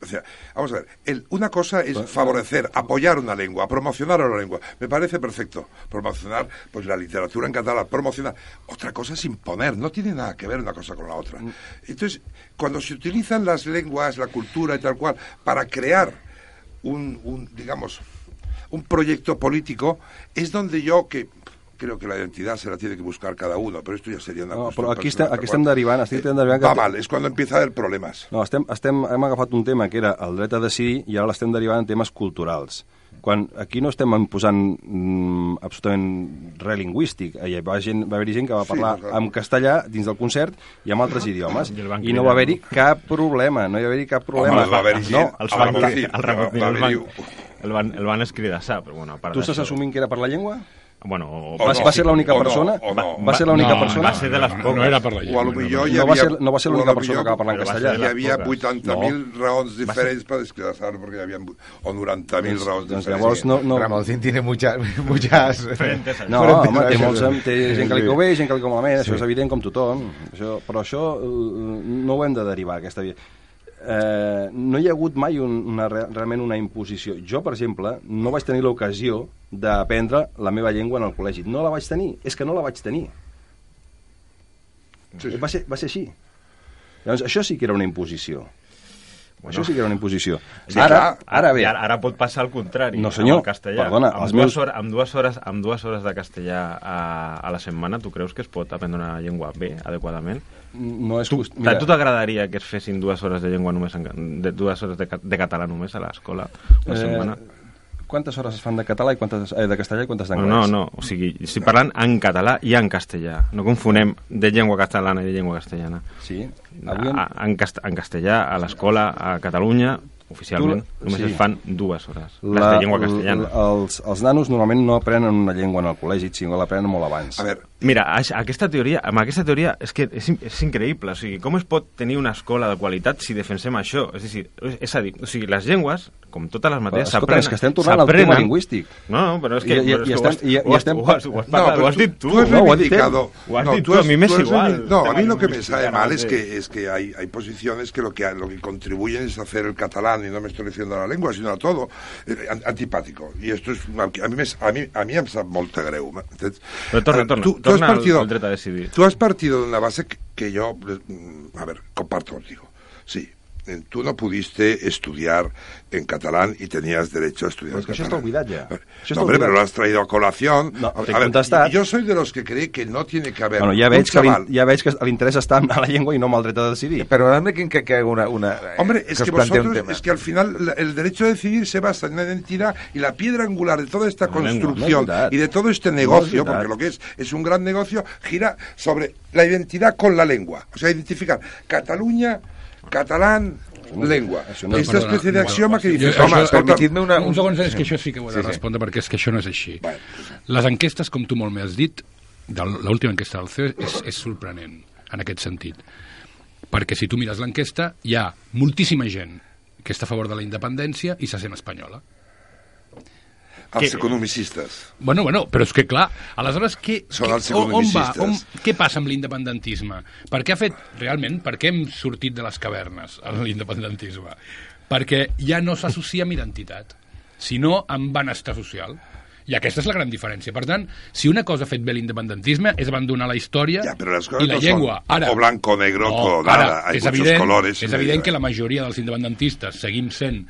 [SPEAKER 7] O sea, vamos a ver, el, una cosa es favorecer, apoyar una lengua, promocionar una lengua. Me parece perfecto. Promocionar pues la literatura en catalán, promocionar. Otra cosa es imponer, no tiene nada que ver una cosa con la otra. Entonces, cuando se utilizan las lenguas, la cultura y tal cual, para crear un, un digamos, un proyecto político, es donde yo, que creo que la identidad se la tiene que buscar cada uno, pero esto ya sería una
[SPEAKER 6] no, però aquí, està, aquí estem derivant, estic eh, derivant...
[SPEAKER 7] Va mal, és quan empieza a haver problemes.
[SPEAKER 6] No, estem, estem, hem agafat un tema que era el dret a decidir i ara l'estem derivant en temes culturals. quan aquí no estem imposant mm, absolutament res lingüístic. Hi va, gent, va haver gent que va parlar sí, en castellà dins del concert i amb altres idiomes. I, no va haver-hi cap problema, no hi va haver-hi cap problema.
[SPEAKER 7] Home, va haver no,
[SPEAKER 8] els van, el, el, el, el, el, van, el van escridassar, però bueno, a part
[SPEAKER 6] Tu estàs assumint que era per la llengua?
[SPEAKER 8] Bueno,
[SPEAKER 6] o va, no, va ser l'única persona?
[SPEAKER 7] No, no.
[SPEAKER 6] Va, va ser l'única
[SPEAKER 8] no,
[SPEAKER 6] persona?
[SPEAKER 8] Va ser de les poques.
[SPEAKER 9] No era per la llengua.
[SPEAKER 7] O potser hi
[SPEAKER 6] no,
[SPEAKER 7] havia,
[SPEAKER 6] va ser, no va ser l'única persona que va parlar en castellà.
[SPEAKER 7] Hi havia 80.000 no. raons diferents per descriar perquè hi havia o 90.000 raons
[SPEAKER 6] doncs,
[SPEAKER 7] diferents.
[SPEAKER 6] Llavors no... no...
[SPEAKER 2] Ramoncín tiene *laughs* muchas... muchas...
[SPEAKER 6] No, home, té, molts, té gent que li cau bé, gent que li cau malament, això és evident com tothom. Això, però això no ho hem de derivar, aquesta via eh, no hi ha hagut mai un, una, realment una imposició. Jo, per exemple, no vaig tenir l'ocasió d'aprendre la meva llengua en el col·legi. No la vaig tenir, és que no la vaig tenir. Sí. Va, ser, va ser així. Llavors, això sí que era una imposició. Bueno. Això sí que era una imposició.
[SPEAKER 8] Sí, ara, ara bé. Ara, ara pot passar al contrari.
[SPEAKER 6] No, senyor.
[SPEAKER 8] El castellà.
[SPEAKER 6] Perdona,
[SPEAKER 8] amb, dues meus... hores, amb, dues hores, amb dues hores de castellà a, a la setmana, tu creus que es pot aprendre una llengua bé, adequadament?
[SPEAKER 6] No és
[SPEAKER 8] tu,
[SPEAKER 6] just...
[SPEAKER 8] Mira... tu t'agradaria que es fessin dues hores de llengua només, en, de, dues hores de, de català només a l'escola una eh, setmana?
[SPEAKER 6] quantes hores es fan de català i quantes eh, de castellà i quantes d'anglès?
[SPEAKER 8] No, no, o sigui, estic parlant en català i en castellà. No confonem de llengua catalana i de llengua castellana.
[SPEAKER 6] Sí.
[SPEAKER 8] Havíem... En, cast en castellà, a l'escola, a Catalunya, oficialment, tu, només sí. es fan dues hores, la, les de llengua castellana.
[SPEAKER 6] La, els, els nanos normalment no aprenen una llengua en el col·legi, sinó l'aprenen molt abans.
[SPEAKER 7] A veure,
[SPEAKER 8] Mira, aquesta teoria, amb aquesta teoria és que és, és increïble, o sigui, com es pot tenir una escola de qualitat si defensem això? És a dir, és a dir o sigui, les llengües, com totes les mateixes, s'aprenen...
[SPEAKER 6] És que estem tornant al tema lingüístic.
[SPEAKER 8] No, no, però és que...
[SPEAKER 6] I, i, i, estem, i, i estem...
[SPEAKER 8] Ho has, ho has, no, ho has dit tu.
[SPEAKER 7] Tú has
[SPEAKER 8] no,
[SPEAKER 7] reivindicado...
[SPEAKER 8] Ho has dit tu, a mi m'és igual.
[SPEAKER 7] No, a mí lo que me sabe mal es que, es que hay, hay posiciones que lo, que lo que contribuyen es hacer el catalán, y no me estoy refiriendo a la lengua, sino a todo, eh, antipático. Y esto es... A mí, a mí, a mí em sap molt de greu.
[SPEAKER 8] Però torna, torna,
[SPEAKER 7] tu,
[SPEAKER 8] torna
[SPEAKER 7] has partido,
[SPEAKER 8] al dret a decidir.
[SPEAKER 7] Tú has partido de una base que, que yo, a ver, comparto contigo. Sí, tú no pudiste estudiar en catalán y tenías derecho a estudiar
[SPEAKER 6] pues
[SPEAKER 7] en
[SPEAKER 6] que
[SPEAKER 7] catalán.
[SPEAKER 6] Això ja.
[SPEAKER 7] Això no, hombre, pero lo has traído a colación.
[SPEAKER 6] No,
[SPEAKER 7] a ver, yo soy de los que cree que no tiene que haber
[SPEAKER 6] bueno, ja veig, que ja veig que l'interès està en la llengua i no amb el dret a decidir.
[SPEAKER 2] Pero dame que, que, que haga una... una
[SPEAKER 7] hombre, es que, que vosotros, es que al final el derecho a decidir se basa en la identidad y la piedra angular de toda esta construcción y de todo este negocio, no porque lo que es es un gran negocio, gira sobre la identidad con la lengua. O sea, identificar Cataluña, catalán, lengua. No, Esta especie de axioma que dices, home,
[SPEAKER 9] permitidme una... Un, un segon, és que això sí que ho he de sí, respondre, sí. perquè és que això no és així. Bueno. Les enquestes, com tu molt m'has dit, de l'última enquesta del CEO és, és sorprenent, en aquest sentit. Perquè si tu mires l'enquesta, hi ha moltíssima gent que està a favor de la independència i se sent espanyola
[SPEAKER 7] els que... economicistes.
[SPEAKER 9] Bueno, bueno, però és que clar, aleshores, què,
[SPEAKER 7] Són els
[SPEAKER 9] on, on va? On, què passa amb l'independentisme? Per què ha fet, realment, per què hem sortit de les cavernes amb l'independentisme? Perquè ja no s'associa amb identitat, sinó amb benestar social. I aquesta és la gran diferència. Per tant, si una cosa ha fet bé l'independentisme és abandonar la història
[SPEAKER 7] ja, però les coses
[SPEAKER 9] i la
[SPEAKER 7] no
[SPEAKER 9] llengua.
[SPEAKER 7] Ara, o blanco, negro, no, o nada. Ara, és evident, colores.
[SPEAKER 9] És evident que la majoria dels independentistes seguim sent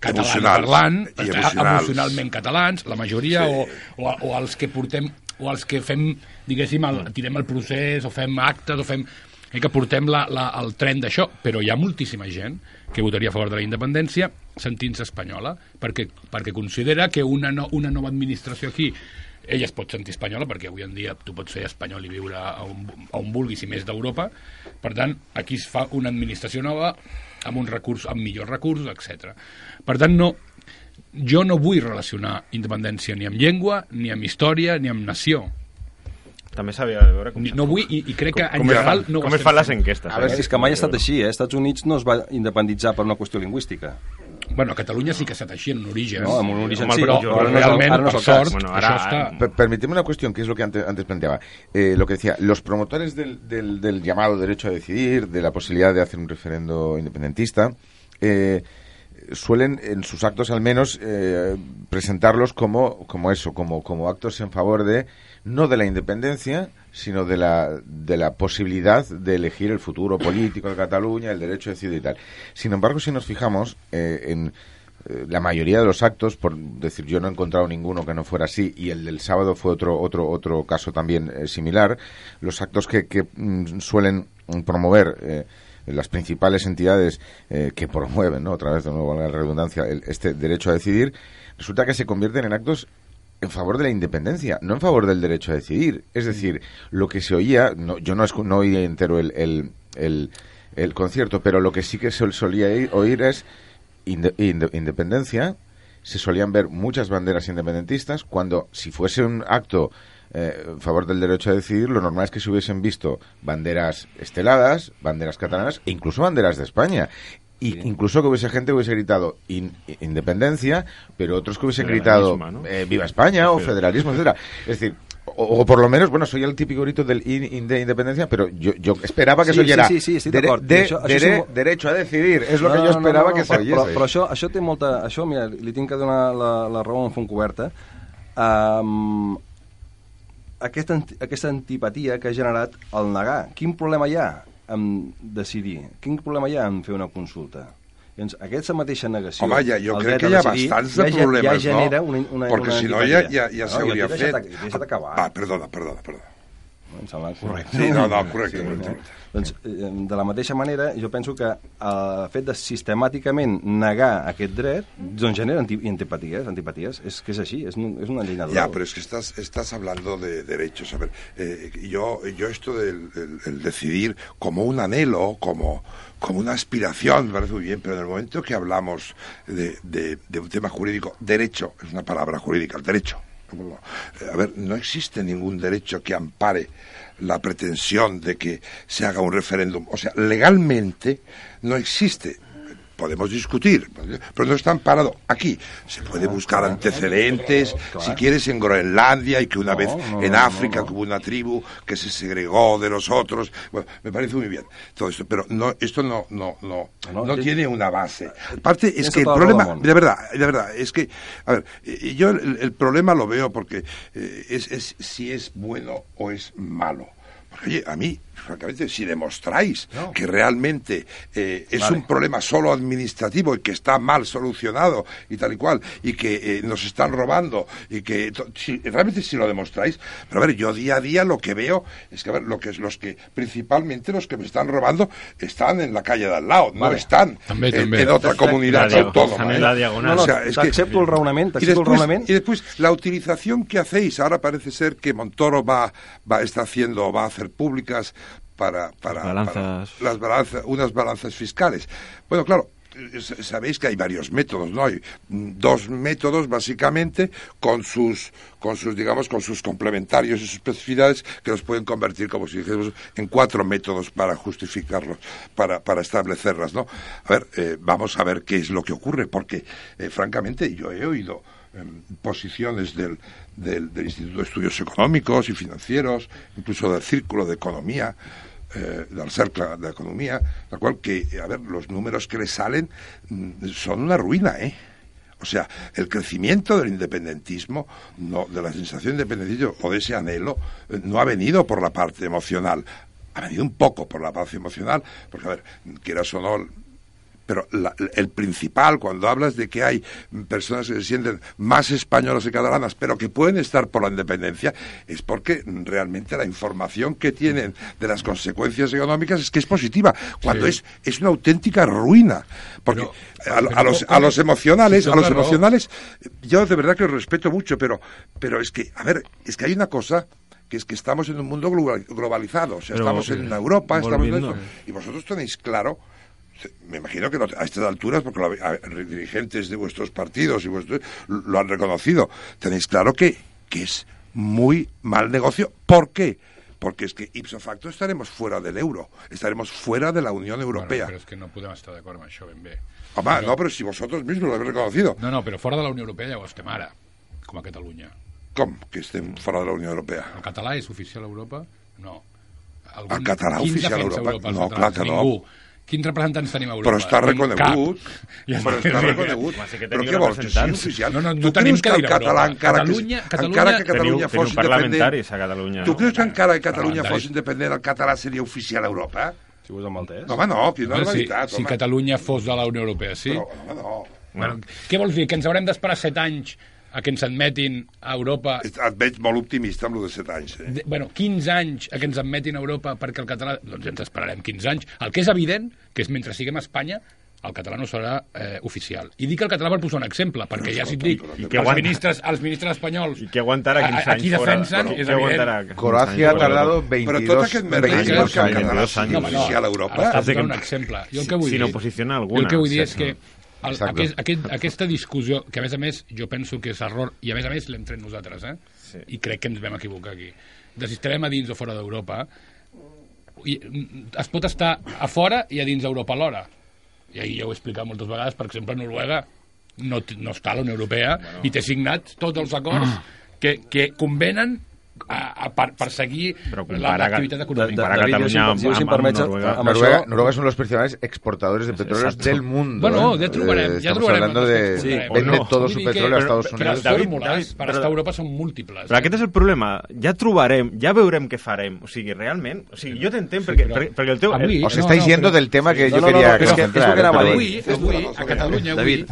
[SPEAKER 9] catalans parlant, emocionalment catalans, la majoria, sí. o, o, o els que portem o els que fem, diguéssim, el, tirem el procés, o fem actes, o fem eh, que portem la, la, el tren d'això, però hi ha moltíssima gent que votaria a favor de la independència sentint-se espanyola, perquè, perquè considera que una, no, una nova administració aquí ella es pot sentir espanyola perquè avui en dia tu pots ser espanyol i viure on, on vulguis i més d'Europa. Per tant, aquí es fa una administració nova amb un recurs, amb millors recursos, etc. Per tant, no, jo no vull relacionar independència ni amb llengua, ni amb història, ni amb nació.
[SPEAKER 8] També s'havia de veure com...
[SPEAKER 9] No vull, i, i crec que
[SPEAKER 8] com,
[SPEAKER 9] en general...
[SPEAKER 8] No com es fan les enquestes?
[SPEAKER 6] A veure, eh? és que mai ha estat així, eh? Estats Units no es va independitzar per una qüestió lingüística.
[SPEAKER 9] Bueno, a Catalunya sí que ha estat així en un origen.
[SPEAKER 6] No, en un origen
[SPEAKER 9] sí, però, però realment, no per sort, bueno, ara, això està...
[SPEAKER 2] Per, permíteme una cuestión, que es lo que antes, antes planteaba. Eh, lo que decía, los promotores del, del, del llamado derecho a decidir, de la posibilidad de hacer un referendo independentista, eh, suelen en sus actos al menos eh, presentarlos como, como eso, como, como actos en favor de, no de la independencia, sino de la, de la posibilidad de elegir el futuro político de Cataluña, el derecho a decidir y tal. Sin embargo, si nos fijamos eh, en eh, la mayoría de los actos, por decir, yo no he encontrado ninguno que no fuera así, y el del sábado fue otro, otro, otro caso también eh, similar, los actos que, que mm, suelen promover las principales entidades eh, que promueven, ¿no? otra vez de nuevo la redundancia, este derecho a decidir, resulta que se convierten en actos en favor de la independencia, no en favor del derecho a decidir. Es decir, lo que se oía, no, yo no, no oí entero el, el, el, concierto, pero lo que sí que se solía oír es independencia, se solían ver muchas banderas independentistas, cuando si fuese un acto eh, en favor del derecho a decidir, lo normal es que se hubiesen visto banderas esteladas, banderas catalanas e incluso banderas de España. Y incluso que hubiese gente que hubiese gritado independencia, pero otros que hubiesen gritado eh, viva España o federalismo, etcétera. Es decir, o, por lo menos, bueno, soy el típico grito del de independencia, pero yo, yo esperaba que sí, eso sí,
[SPEAKER 6] sí, sí,
[SPEAKER 2] de, de, això, això derecho a decidir, és el no, que jo esperava no, no, no,
[SPEAKER 6] que
[SPEAKER 2] s'oiés.
[SPEAKER 6] Però, però això, això té molta... Això, mira, li tinc que donar la, la raó en font coberta. Um, aquesta, aquesta antipatia que ha generat el negar. Quin problema hi ha en decidir? Quin problema hi ha en fer una consulta? Llavors, aquesta mateixa negació...
[SPEAKER 7] Home, ja, jo crec que hi ha bastants de problemes,
[SPEAKER 6] ja, ja genera
[SPEAKER 7] no?
[SPEAKER 6] Una, una,
[SPEAKER 7] Perquè
[SPEAKER 6] una
[SPEAKER 7] si no ja, ja, ja s'hauria
[SPEAKER 6] no,
[SPEAKER 7] fet...
[SPEAKER 6] Deixa't acabar.
[SPEAKER 7] Va, perdona, perdona, perdona.
[SPEAKER 6] Em sembla correcte.
[SPEAKER 7] Sí, no, no, correcte. Sí, correcte.
[SPEAKER 6] No? Doncs, eh, de la mateixa manera, jo penso que el fet de sistemàticament negar aquest dret doncs genera antipaties, antipaties. És que és així, és, és una llei natural.
[SPEAKER 7] Ya, pero es que estás, estás hablando de derechos. A ver, eh, yo, yo esto del el, el decidir como un anhelo, como, como una aspiración, me parece muy bien, pero en el momento que hablamos de, de, de un tema jurídico, derecho, es una palabra jurídica, el derecho. A ver, no existe ningún derecho que ampare la pretensión de que se haga un referéndum. O sea, legalmente no existe podemos discutir, pero no está amparado aquí. Se puede buscar antecedentes, si quieres, en Groenlandia y que una vez en África hubo una tribu que se segregó de los otros. Bueno, me parece muy bien todo esto, pero no, esto no, no, no, no tiene una base. Aparte, es que el problema, de verdad, de verdad, es que, a ver, yo el, problema lo veo porque eh, es, es si es bueno o es malo. Oye, a mí, francamente, si demostráis que realmente eh, es un problema solo administrativo y que está mal solucionado y tal y cual, y que eh, nos están robando, y que si, realmente si lo demostráis, pero a ver, yo día a día lo que veo es que, a ver, lo que es los que, principalmente los que me están robando, están en la calle de al lado, no están en, otra comunidad autónoma.
[SPEAKER 8] En la diagonal.
[SPEAKER 6] No, no, o sea, es que, el raonament, y después, el
[SPEAKER 7] y después, la utilización que hacéis, ahora parece ser que Montoro va, va está haciendo, va a hacer públicas para, para,
[SPEAKER 8] balanzas.
[SPEAKER 7] las balanzas, unas balanzas fiscales. Bueno, claro, sabéis que hay varios métodos, ¿no? Hay dos métodos básicamente con sus, con sus, digamos, con sus complementarios y sus especificidades que los pueden convertir, como si dijéramos, en cuatro métodos para justificarlos, para, para establecerlas, ¿no? A ver, eh, vamos a ver qué es lo que ocurre, porque, eh, francamente, yo he oído em, posiciones del, del, del Instituto de Estudios Económicos y Financieros, incluso del Círculo de Economía, eh, del cercle d'economia, la cual que, a ver, los números que le salen mm, son una ruina, ¿eh? O sea, el crecimiento del independentismo, no, de la sensación de independentismo o de ese anhelo, eh, no ha venido por la parte emocional, ha venido un poco por la parte emocional, porque, a ver, quieras o no, pero el principal, cuando hablas de que hay personas que se sienten más españolas y catalanas, pero que pueden estar por la independencia, es porque realmente la información que tienen de las consecuencias económicas es que es positiva, cuando es, es una auténtica ruina. Porque a, los, a los emocionales, a los emocionales, yo de verdad que los respeto mucho, pero, pero es que, a ver, es que hay una cosa que es que estamos en un mundo globalizado, o sea, estamos en Europa, estamos en eso, y vosotros tenéis claro me imagino que a estas alturas, porque los dirigentes de vuestros partidos y vuestros, lo han reconocido, tenéis claro que, que es muy mal negocio. ¿Por qué? Porque es que ipso facto estaremos fuera del euro, estaremos fuera de la Unión Europea.
[SPEAKER 9] Bueno, pero es que no podemos estar de acuerdo con eso, ben bé.
[SPEAKER 7] Home, no, pero si vosotros mismos lo habéis reconocido.
[SPEAKER 9] No, no, pero fuera de la Unión Europea ja ho estem ara, com a Catalunya.
[SPEAKER 7] Com que estem fora de la Unió Europea?
[SPEAKER 9] El català és oficial a Europa? No.
[SPEAKER 7] Algun... El català oficial a Europa? Europa no, clar que no.
[SPEAKER 9] Ningú. Quins representants tenim a Europa?
[SPEAKER 7] Però està reconegut. Ja però està reconegut. Però què vols, que sigui oficial? No, no, no tu tenim que el català, encara,
[SPEAKER 9] Catalunya,
[SPEAKER 7] que, encara que Catalunya
[SPEAKER 8] teniu,
[SPEAKER 7] fos independent...
[SPEAKER 8] a Catalunya.
[SPEAKER 7] Tu creus que encara que Catalunya fos independent el català seria oficial a Europa?
[SPEAKER 6] Si vols el maltès.
[SPEAKER 7] No, home, no, que no és veritat.
[SPEAKER 9] Si, si Catalunya fos de la Unió Europea, sí?
[SPEAKER 7] Però, home, no.
[SPEAKER 9] Bueno, què vols dir? Que ens haurem d'esperar set anys a que ens admetin a Europa...
[SPEAKER 7] Et veig molt optimista amb el de 7 anys. Eh?
[SPEAKER 9] De, bueno, 15 anys a que ens admetin a Europa perquè el català... Doncs ens esperarem 15 anys. El que és evident, que és mentre siguem a Espanya, el català no serà eh, oficial. I dic el català per posar un exemple, perquè ja si et dic,
[SPEAKER 8] I que
[SPEAKER 9] els ministres, els ministres espanyols
[SPEAKER 8] I que aguantarà 15 anys.
[SPEAKER 9] aquí defensen,
[SPEAKER 8] fora,
[SPEAKER 9] és
[SPEAKER 8] que
[SPEAKER 9] evident.
[SPEAKER 2] Croacia ha tardado
[SPEAKER 7] Però
[SPEAKER 2] 22,
[SPEAKER 7] tot aquest merder
[SPEAKER 2] 22
[SPEAKER 7] que el català
[SPEAKER 8] anys.
[SPEAKER 7] sigui
[SPEAKER 8] No, no.
[SPEAKER 7] oficial a Europa...
[SPEAKER 9] Ara
[SPEAKER 8] Has de
[SPEAKER 9] un exemple. Jo el
[SPEAKER 8] si-
[SPEAKER 9] que vull
[SPEAKER 8] sin
[SPEAKER 9] dir,
[SPEAKER 8] oposición
[SPEAKER 9] jo
[SPEAKER 8] alguna,
[SPEAKER 9] el que vull dir és que el,
[SPEAKER 2] Exacte.
[SPEAKER 9] aquest, aquest, aquesta discussió, que a més a més jo penso que és error, i a més a més l'hem tret nosaltres, eh?
[SPEAKER 8] Sí.
[SPEAKER 9] i crec que ens vam equivocar aquí. De si estarem a dins o fora d'Europa, i, mm, es pot estar a fora i a dins d'Europa alhora. I ahir ja ho he explicat moltes vegades, per exemple, Noruega no, no està a la Unió Europea bueno. i té signats tots els acords que, que convenen a, a, per, per seguir
[SPEAKER 8] Però
[SPEAKER 9] la-
[SPEAKER 8] compara
[SPEAKER 9] l'activitat
[SPEAKER 8] Ca-
[SPEAKER 9] econòmica.
[SPEAKER 8] compara
[SPEAKER 6] David,
[SPEAKER 8] Catalunya amb-
[SPEAKER 6] em
[SPEAKER 8] amb
[SPEAKER 6] permets,
[SPEAKER 8] Noruega.
[SPEAKER 6] amb
[SPEAKER 2] Noruega,
[SPEAKER 6] això...
[SPEAKER 2] Noruega son los principales exportadores de petróleo
[SPEAKER 8] Exacto.
[SPEAKER 2] del mundo.
[SPEAKER 9] Bueno,
[SPEAKER 2] ¿eh?
[SPEAKER 9] ja trobarem,
[SPEAKER 2] Eh,
[SPEAKER 9] ja trobarem.
[SPEAKER 2] hablando de...
[SPEAKER 9] Sí,
[SPEAKER 2] vende
[SPEAKER 8] no.
[SPEAKER 2] todo su petróleo a Estados Unidos.
[SPEAKER 9] les fórmules per estar a Europa són múltiples.
[SPEAKER 8] Però aquest és el problema. Ja trobarem, ja veurem què farem. O sigui, realment... O sigui, jo t'entenc perquè,
[SPEAKER 9] però-
[SPEAKER 8] perquè, el teu...
[SPEAKER 9] Avui-
[SPEAKER 2] Os estáis yendo del tema que yo quería concentrar. ¿eh?
[SPEAKER 9] avui, a Catalunya, avui...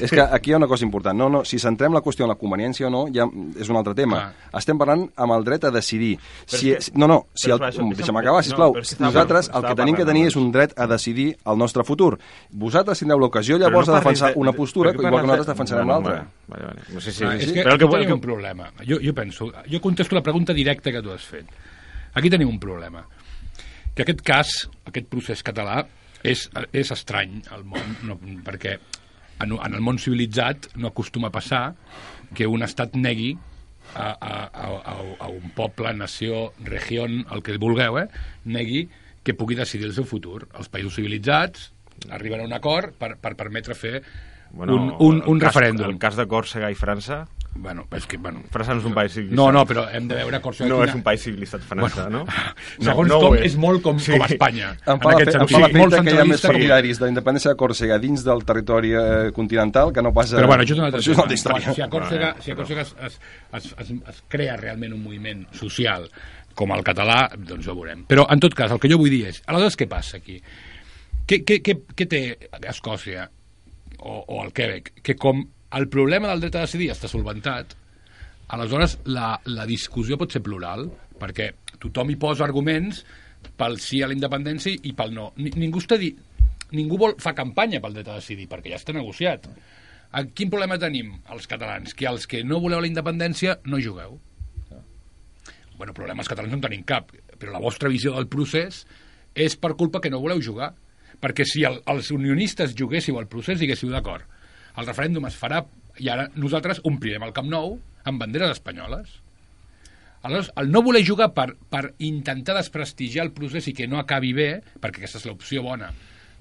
[SPEAKER 6] És que aquí hi ha una cosa important. No, no, si centrem la qüestió en la conveniència o no, ja és un altre tema.
[SPEAKER 9] Clar.
[SPEAKER 6] Estem parlant amb el dret a decidir. Si,
[SPEAKER 8] és
[SPEAKER 6] no, no, si el,
[SPEAKER 8] això,
[SPEAKER 6] deixa'm acabar,
[SPEAKER 8] no,
[SPEAKER 6] sisplau.
[SPEAKER 8] que estava
[SPEAKER 6] Nosaltres el que tenim que tenir és un dret a decidir el nostre futur. Vosaltres tindreu l'ocasió llavors
[SPEAKER 8] no
[SPEAKER 6] de defensar
[SPEAKER 8] de-
[SPEAKER 6] una postura,
[SPEAKER 8] què
[SPEAKER 6] igual que nosaltres
[SPEAKER 8] de-
[SPEAKER 6] defensarem
[SPEAKER 8] Vale,
[SPEAKER 6] l'altra.
[SPEAKER 8] Vale, vale. No sé si... Sí,
[SPEAKER 9] és
[SPEAKER 8] sí.
[SPEAKER 9] que
[SPEAKER 8] Però que,
[SPEAKER 9] tenim
[SPEAKER 8] que,
[SPEAKER 9] un problema. Jo, jo penso, jo contesto la pregunta directa que tu has fet. Aquí tenim un problema. Que aquest cas, aquest procés català, és, és estrany al món, no, perquè en, en el món civilitzat no acostuma a passar que un estat negui a, a, a, a, a un poble, nació, regió, el que vulgueu, eh, negui que pugui decidir el seu futur. Els països civilitzats arriben a un acord per, per permetre fer
[SPEAKER 8] bueno,
[SPEAKER 9] un, un, un
[SPEAKER 8] el cas-
[SPEAKER 9] referèndum.
[SPEAKER 8] El cas de Còrsega i França...
[SPEAKER 9] Bueno, és que, bueno...
[SPEAKER 8] França no és un país civilizat.
[SPEAKER 9] No, no, però hem de veure Còrsega...
[SPEAKER 8] No
[SPEAKER 9] quina-
[SPEAKER 8] és un país civilitzat, França,
[SPEAKER 9] Bueno, *laughs*
[SPEAKER 8] no?
[SPEAKER 9] Segons
[SPEAKER 8] no
[SPEAKER 9] com,
[SPEAKER 8] ho
[SPEAKER 9] és molt com,
[SPEAKER 8] Sí.
[SPEAKER 9] com Espanya.
[SPEAKER 6] Em fa, em la
[SPEAKER 9] molt
[SPEAKER 6] finta que hi ha més partidaris de la independència de Còrsega dins del territori eh, continental que no pas... a-
[SPEAKER 9] Però bueno, això és una altra
[SPEAKER 6] això és una altra història.
[SPEAKER 9] Si a Còrsega, si a Còrsega es, es, es, es, es crea realment un moviment social com el català, doncs ho veurem. Però, en tot cas, el que jo vull dir és, aleshores, què passa aquí? Què, què, què, què té Escòcia o, o el Quebec? Que com el problema del dret a decidir està solventat, aleshores la, la discussió pot ser plural, perquè tothom hi posa arguments pel sí a la independència i pel no. Ni, ningú està di... Ningú vol, fa campanya pel dret a decidir, perquè ja està negociat. A quin problema tenim els catalans? Que els que no voleu la independència no jugueu. Bueno, problemes catalans no en tenim cap, però la vostra visió del procés és per culpa que no voleu jugar. Perquè si el, els unionistes juguéssiu al procés, diguéssiu d'acord, el referèndum es farà i ara nosaltres omplirem el Camp Nou amb banderes espanyoles. Aleshores, el no voler jugar per, per intentar desprestigiar el procés i que no acabi bé, perquè aquesta és l'opció bona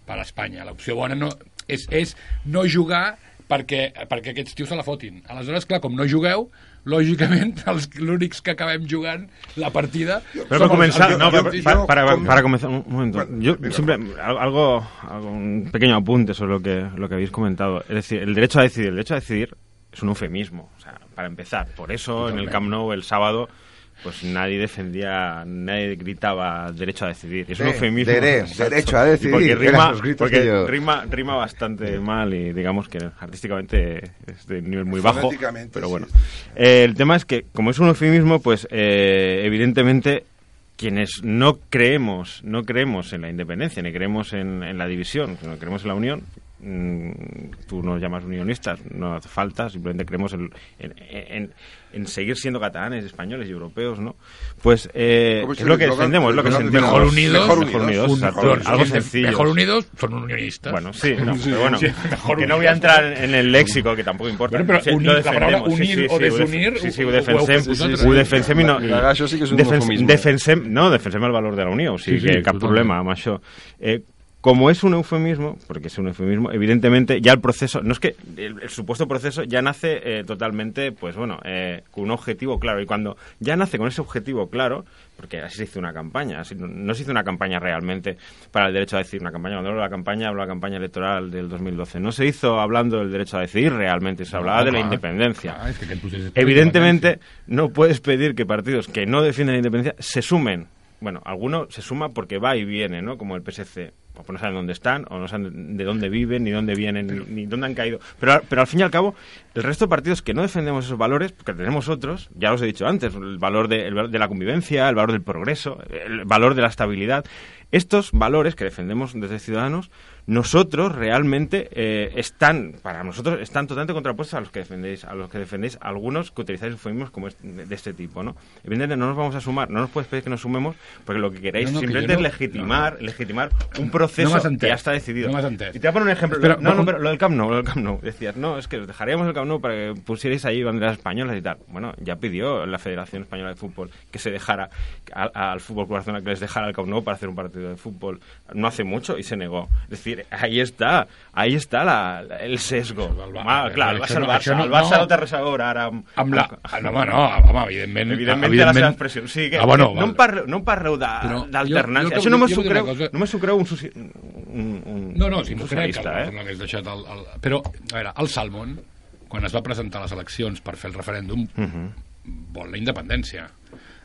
[SPEAKER 9] per a Espanya, l'opció bona no, és, és no jugar perquè, perquè aquests tios se la fotin. Aleshores, clar, com no jugueu, lògicament, *laughs* els- l'únics que acabem jugant la partida... Els-
[SPEAKER 8] comenzar,
[SPEAKER 9] els-
[SPEAKER 8] no,
[SPEAKER 7] yo-
[SPEAKER 8] para,
[SPEAKER 7] yo-
[SPEAKER 8] para, para-
[SPEAKER 7] como-
[SPEAKER 8] para comenzar, un momento. Yo
[SPEAKER 7] venga,
[SPEAKER 8] siempre, al- algo, algo- un pequeño apunte sobre lo que, lo que habéis comentado. Es decir, el derecho a decidir, el derecho a decidir es un eufemismo, o sea, para empezar. Por eso, en el Camp Nou, el sábado, pues nadie defendía, nadie gritaba derecho a decidir. Es un eufemismo.
[SPEAKER 2] dere- derecho a decidir,
[SPEAKER 8] Y Porque rima, porque rima, rima bastante mal y digamos que artísticamente es de nivel muy bajo. Pero
[SPEAKER 7] sí.
[SPEAKER 8] bueno. Eh, el tema es que, como es un eufemismo, pues eh, evidentemente quienes no creemos, no creemos en la independencia, ni creemos en, en la división, no creemos en la unión, tú nos llamas unionistas, no hace falta, simplemente creemos en, en, en- en seguir siendo catalanes, españoles y europeos, ¿no? Pues eh,
[SPEAKER 7] ¿Cómo
[SPEAKER 8] es
[SPEAKER 7] es
[SPEAKER 8] lo que defendemos, es lo que sentimos.
[SPEAKER 9] Mejor unidos,
[SPEAKER 8] mejor
[SPEAKER 7] mejor
[SPEAKER 8] unidos,
[SPEAKER 7] unidos,
[SPEAKER 8] exacto,
[SPEAKER 7] mejor-
[SPEAKER 8] algo sencillo.
[SPEAKER 9] Mejor unidos son unionistas.
[SPEAKER 8] Bueno, sí, no, pero bueno,
[SPEAKER 9] Sí, mejor
[SPEAKER 8] que no voy a entrar en el léxico, que tampoco importa.
[SPEAKER 9] Bueno, però
[SPEAKER 8] Sí,
[SPEAKER 9] unir-
[SPEAKER 8] lo defendemos, sí,
[SPEAKER 9] unir
[SPEAKER 8] sí,
[SPEAKER 9] o desunir,
[SPEAKER 8] Sí, sí,
[SPEAKER 9] fet
[SPEAKER 8] defensem, defensem no...
[SPEAKER 6] un
[SPEAKER 8] defensem, no, defensem el valor de la Unió, o sigui
[SPEAKER 9] Sí,
[SPEAKER 8] que cap problema amb això. Eh, como es un eufemismo, porque es un eufemismo, evidentemente ya el proceso, no es que el, el supuesto proceso ya nace eh, totalmente, pues bueno, eh, con un objetivo claro. Y cuando ya nace con ese objetivo claro, porque así se hizo una campaña, así, no, no se hizo una campaña realmente para el derecho a decidir una campaña. Cuando hablo de la campaña, hablo de la campaña electoral del 2012. No se hizo hablando del derecho a decidir realmente, se hablaba de la
[SPEAKER 9] clar,
[SPEAKER 8] independencia.
[SPEAKER 9] que per
[SPEAKER 8] Evidentemente, no puedes pedir que partidos que no defienden la independencia se sumen. Bueno, alguno se suma porque va y viene, ¿no? Como el PSC. Pues no saben dónde están, o no saben de dónde viven, ni dónde vienen, ni, dónde han caído. Pero, pero al fin y al cabo, el resto de partidos que no defendemos esos valores, porque tenemos otros, ya os he dicho antes, el valor de, de la convivencia, el valor del progreso, el valor de la estabilidad, estos valores que defendemos desde Ciudadanos nosotros realmente eh, están, para nosotros, están totalmente contrapuestos a los que defendéis, a los que defendéis algunos que utilizáis eufemismos como de este tipo, ¿no? Evidentemente no nos vamos a sumar, no nos puedes pedir que nos sumemos, porque lo que queréis simplemente es legitimar, legitimar un proceso que ya está decidido. y te voy a poner un ejemplo. no, no, pero lo del Camp Nou, lo del Camp Nou. Decías, no, es que os dejaríamos el Camp Nou para que pusierais ahí banderas españolas y tal. Bueno, ya pidió la Federación Española de Fútbol que se dejara al, Fútbol Barcelona que les dejara el Camp Nou para hacer un partido de fútbol no hace mucho y se negó. Es decir, ahí está, ahí està la, el sesgo. Va, clar, el Barça, el Barça, no, el Barça no, té res a veure ara amb...
[SPEAKER 9] amb la... Ah, no, home, no, home, evidentment...
[SPEAKER 8] Evidentment, té la seva expressió. O sigui, que, ah, bueno, no, em parleu, no em parleu d'alternància. Això no m'ho creu, cosa... no m'ho creu un, soci... un, un,
[SPEAKER 9] No, no, si m'ho crec, que eh? no hagués deixat el, el... Però, a veure, el Salmon, quan es va presentar a les eleccions per fer el referèndum, uh mhm. -huh. vol la independència.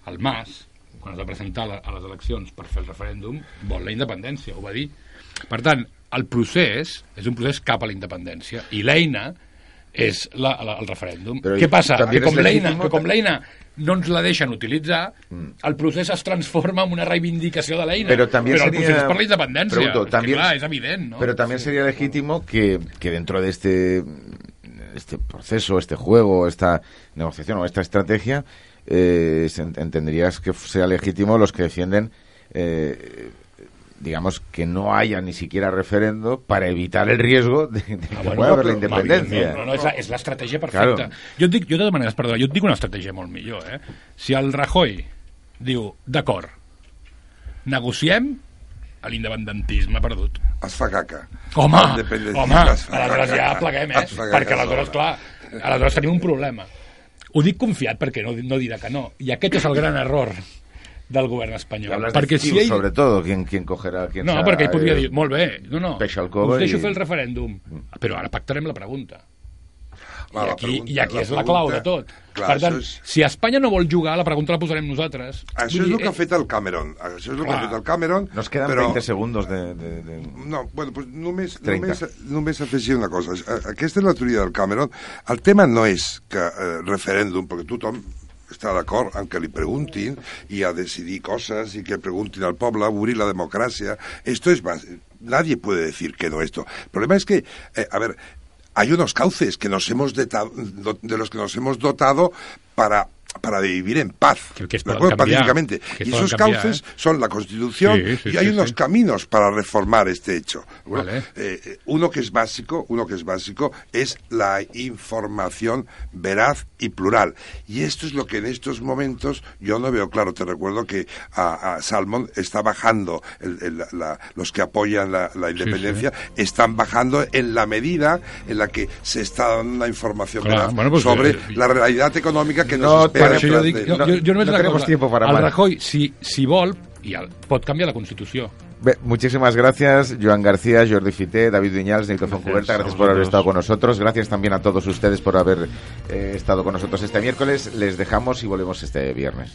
[SPEAKER 9] El Mas, quan es va presentar a les eleccions per fer el referèndum, vol la independència, ho va dir. Per tant, el procés és un procés cap a la independència i l'eina és la, la, el referèndum. Però Què passa? Que com l'eina com l'eina no ens la deixen utilitzar, mm. el procés es transforma en una reivindicació de l'eina.
[SPEAKER 2] Pero, también
[SPEAKER 9] pero
[SPEAKER 2] sería,
[SPEAKER 9] el procés es per la independència.
[SPEAKER 2] Pregunto, también,
[SPEAKER 9] clar, és evident, ¿no?
[SPEAKER 2] Pero también sería legítimo que, que dentro de este, este proceso, este juego, esta negociación o esta estrategia, eh, entenderías que sea legítimo los que defienden eh, digamos, que no haya ni siquiera referendo para evitar el riesgo de, de ah, que bueno, pueda haver la independència.
[SPEAKER 9] No, no, no, és l'estratègia perfecta. Claro. Jo et dic, jo de totes maneres, perdó, jo et dic una estratègia molt millor, eh? Si el Rajoy diu, d'acord, negociem, l'independentisme perdut.
[SPEAKER 7] Es fa caca.
[SPEAKER 9] Home, home, aleshores ja pleguem, eh? Perquè aleshores, clar, aleshores tenim un problema. Ho dic confiat perquè no, no dirà que no. I aquest és el gran error del govern espanyol.
[SPEAKER 2] Perquè si ell... sobretot, qui, qui cogerà... Qui
[SPEAKER 9] no, perquè ell podria dir, molt bé, no, no, us deixo i... fer el referèndum, mm. però ara pactarem la pregunta. Va, I, aquí, pregunta, I aquí és la clau de tot. Clar, per tant, és... si Espanya no vol jugar, la pregunta la posarem nosaltres.
[SPEAKER 7] Això és el que ha fet el Cameron. Això és el que ha fet el Cameron.
[SPEAKER 2] Nos queden però... 20 segons de, de, de...
[SPEAKER 7] No, bueno, pues només, només, només afegir una cosa. Aquesta és la teoria del Cameron. El tema no és que eh, referèndum, perquè tothom està d'acord en que li preguntin i a decidir coses i que preguntin al poble, a obrir la democràcia. Esto es más... Nadie puede decir que no esto. El problema es que, eh, a ver, hay unos cauces que nos hemos de los que nos hemos dotado para para vivir en paz,
[SPEAKER 9] que cambiar,
[SPEAKER 7] pacíficamente. Que y esos cambiar, cauces ¿eh? son la Constitución sí, sí, y hay sí, unos caminos para reformar este hecho. Bueno, vale. eh, uno que es básico, uno que es básico es la información veraz y plural. Y esto es lo que en estos momentos yo no veo claro. Te recuerdo que a, a Salmon está bajando, el, el, la, los que apoyan la, la independencia están bajando en la medida en la que se está dando una información claro, veraz bueno, pues, sobre eh, la realidad económica que
[SPEAKER 9] no
[SPEAKER 7] nos espera
[SPEAKER 9] per això jo dic, jo, jo, jo només no tenemos cosa, tiempo para el Rajoy, si, si vol, i el, pot canviar la Constitució.
[SPEAKER 2] Bé, muchísimas gracias, Joan García, Jordi Fité, David Viñals, Nito Foncuberta, gracias por haber estado con nosotros, gracias también a todos ustedes por haber eh, estado con nosotros este miércoles, les dejamos y volvemos este viernes.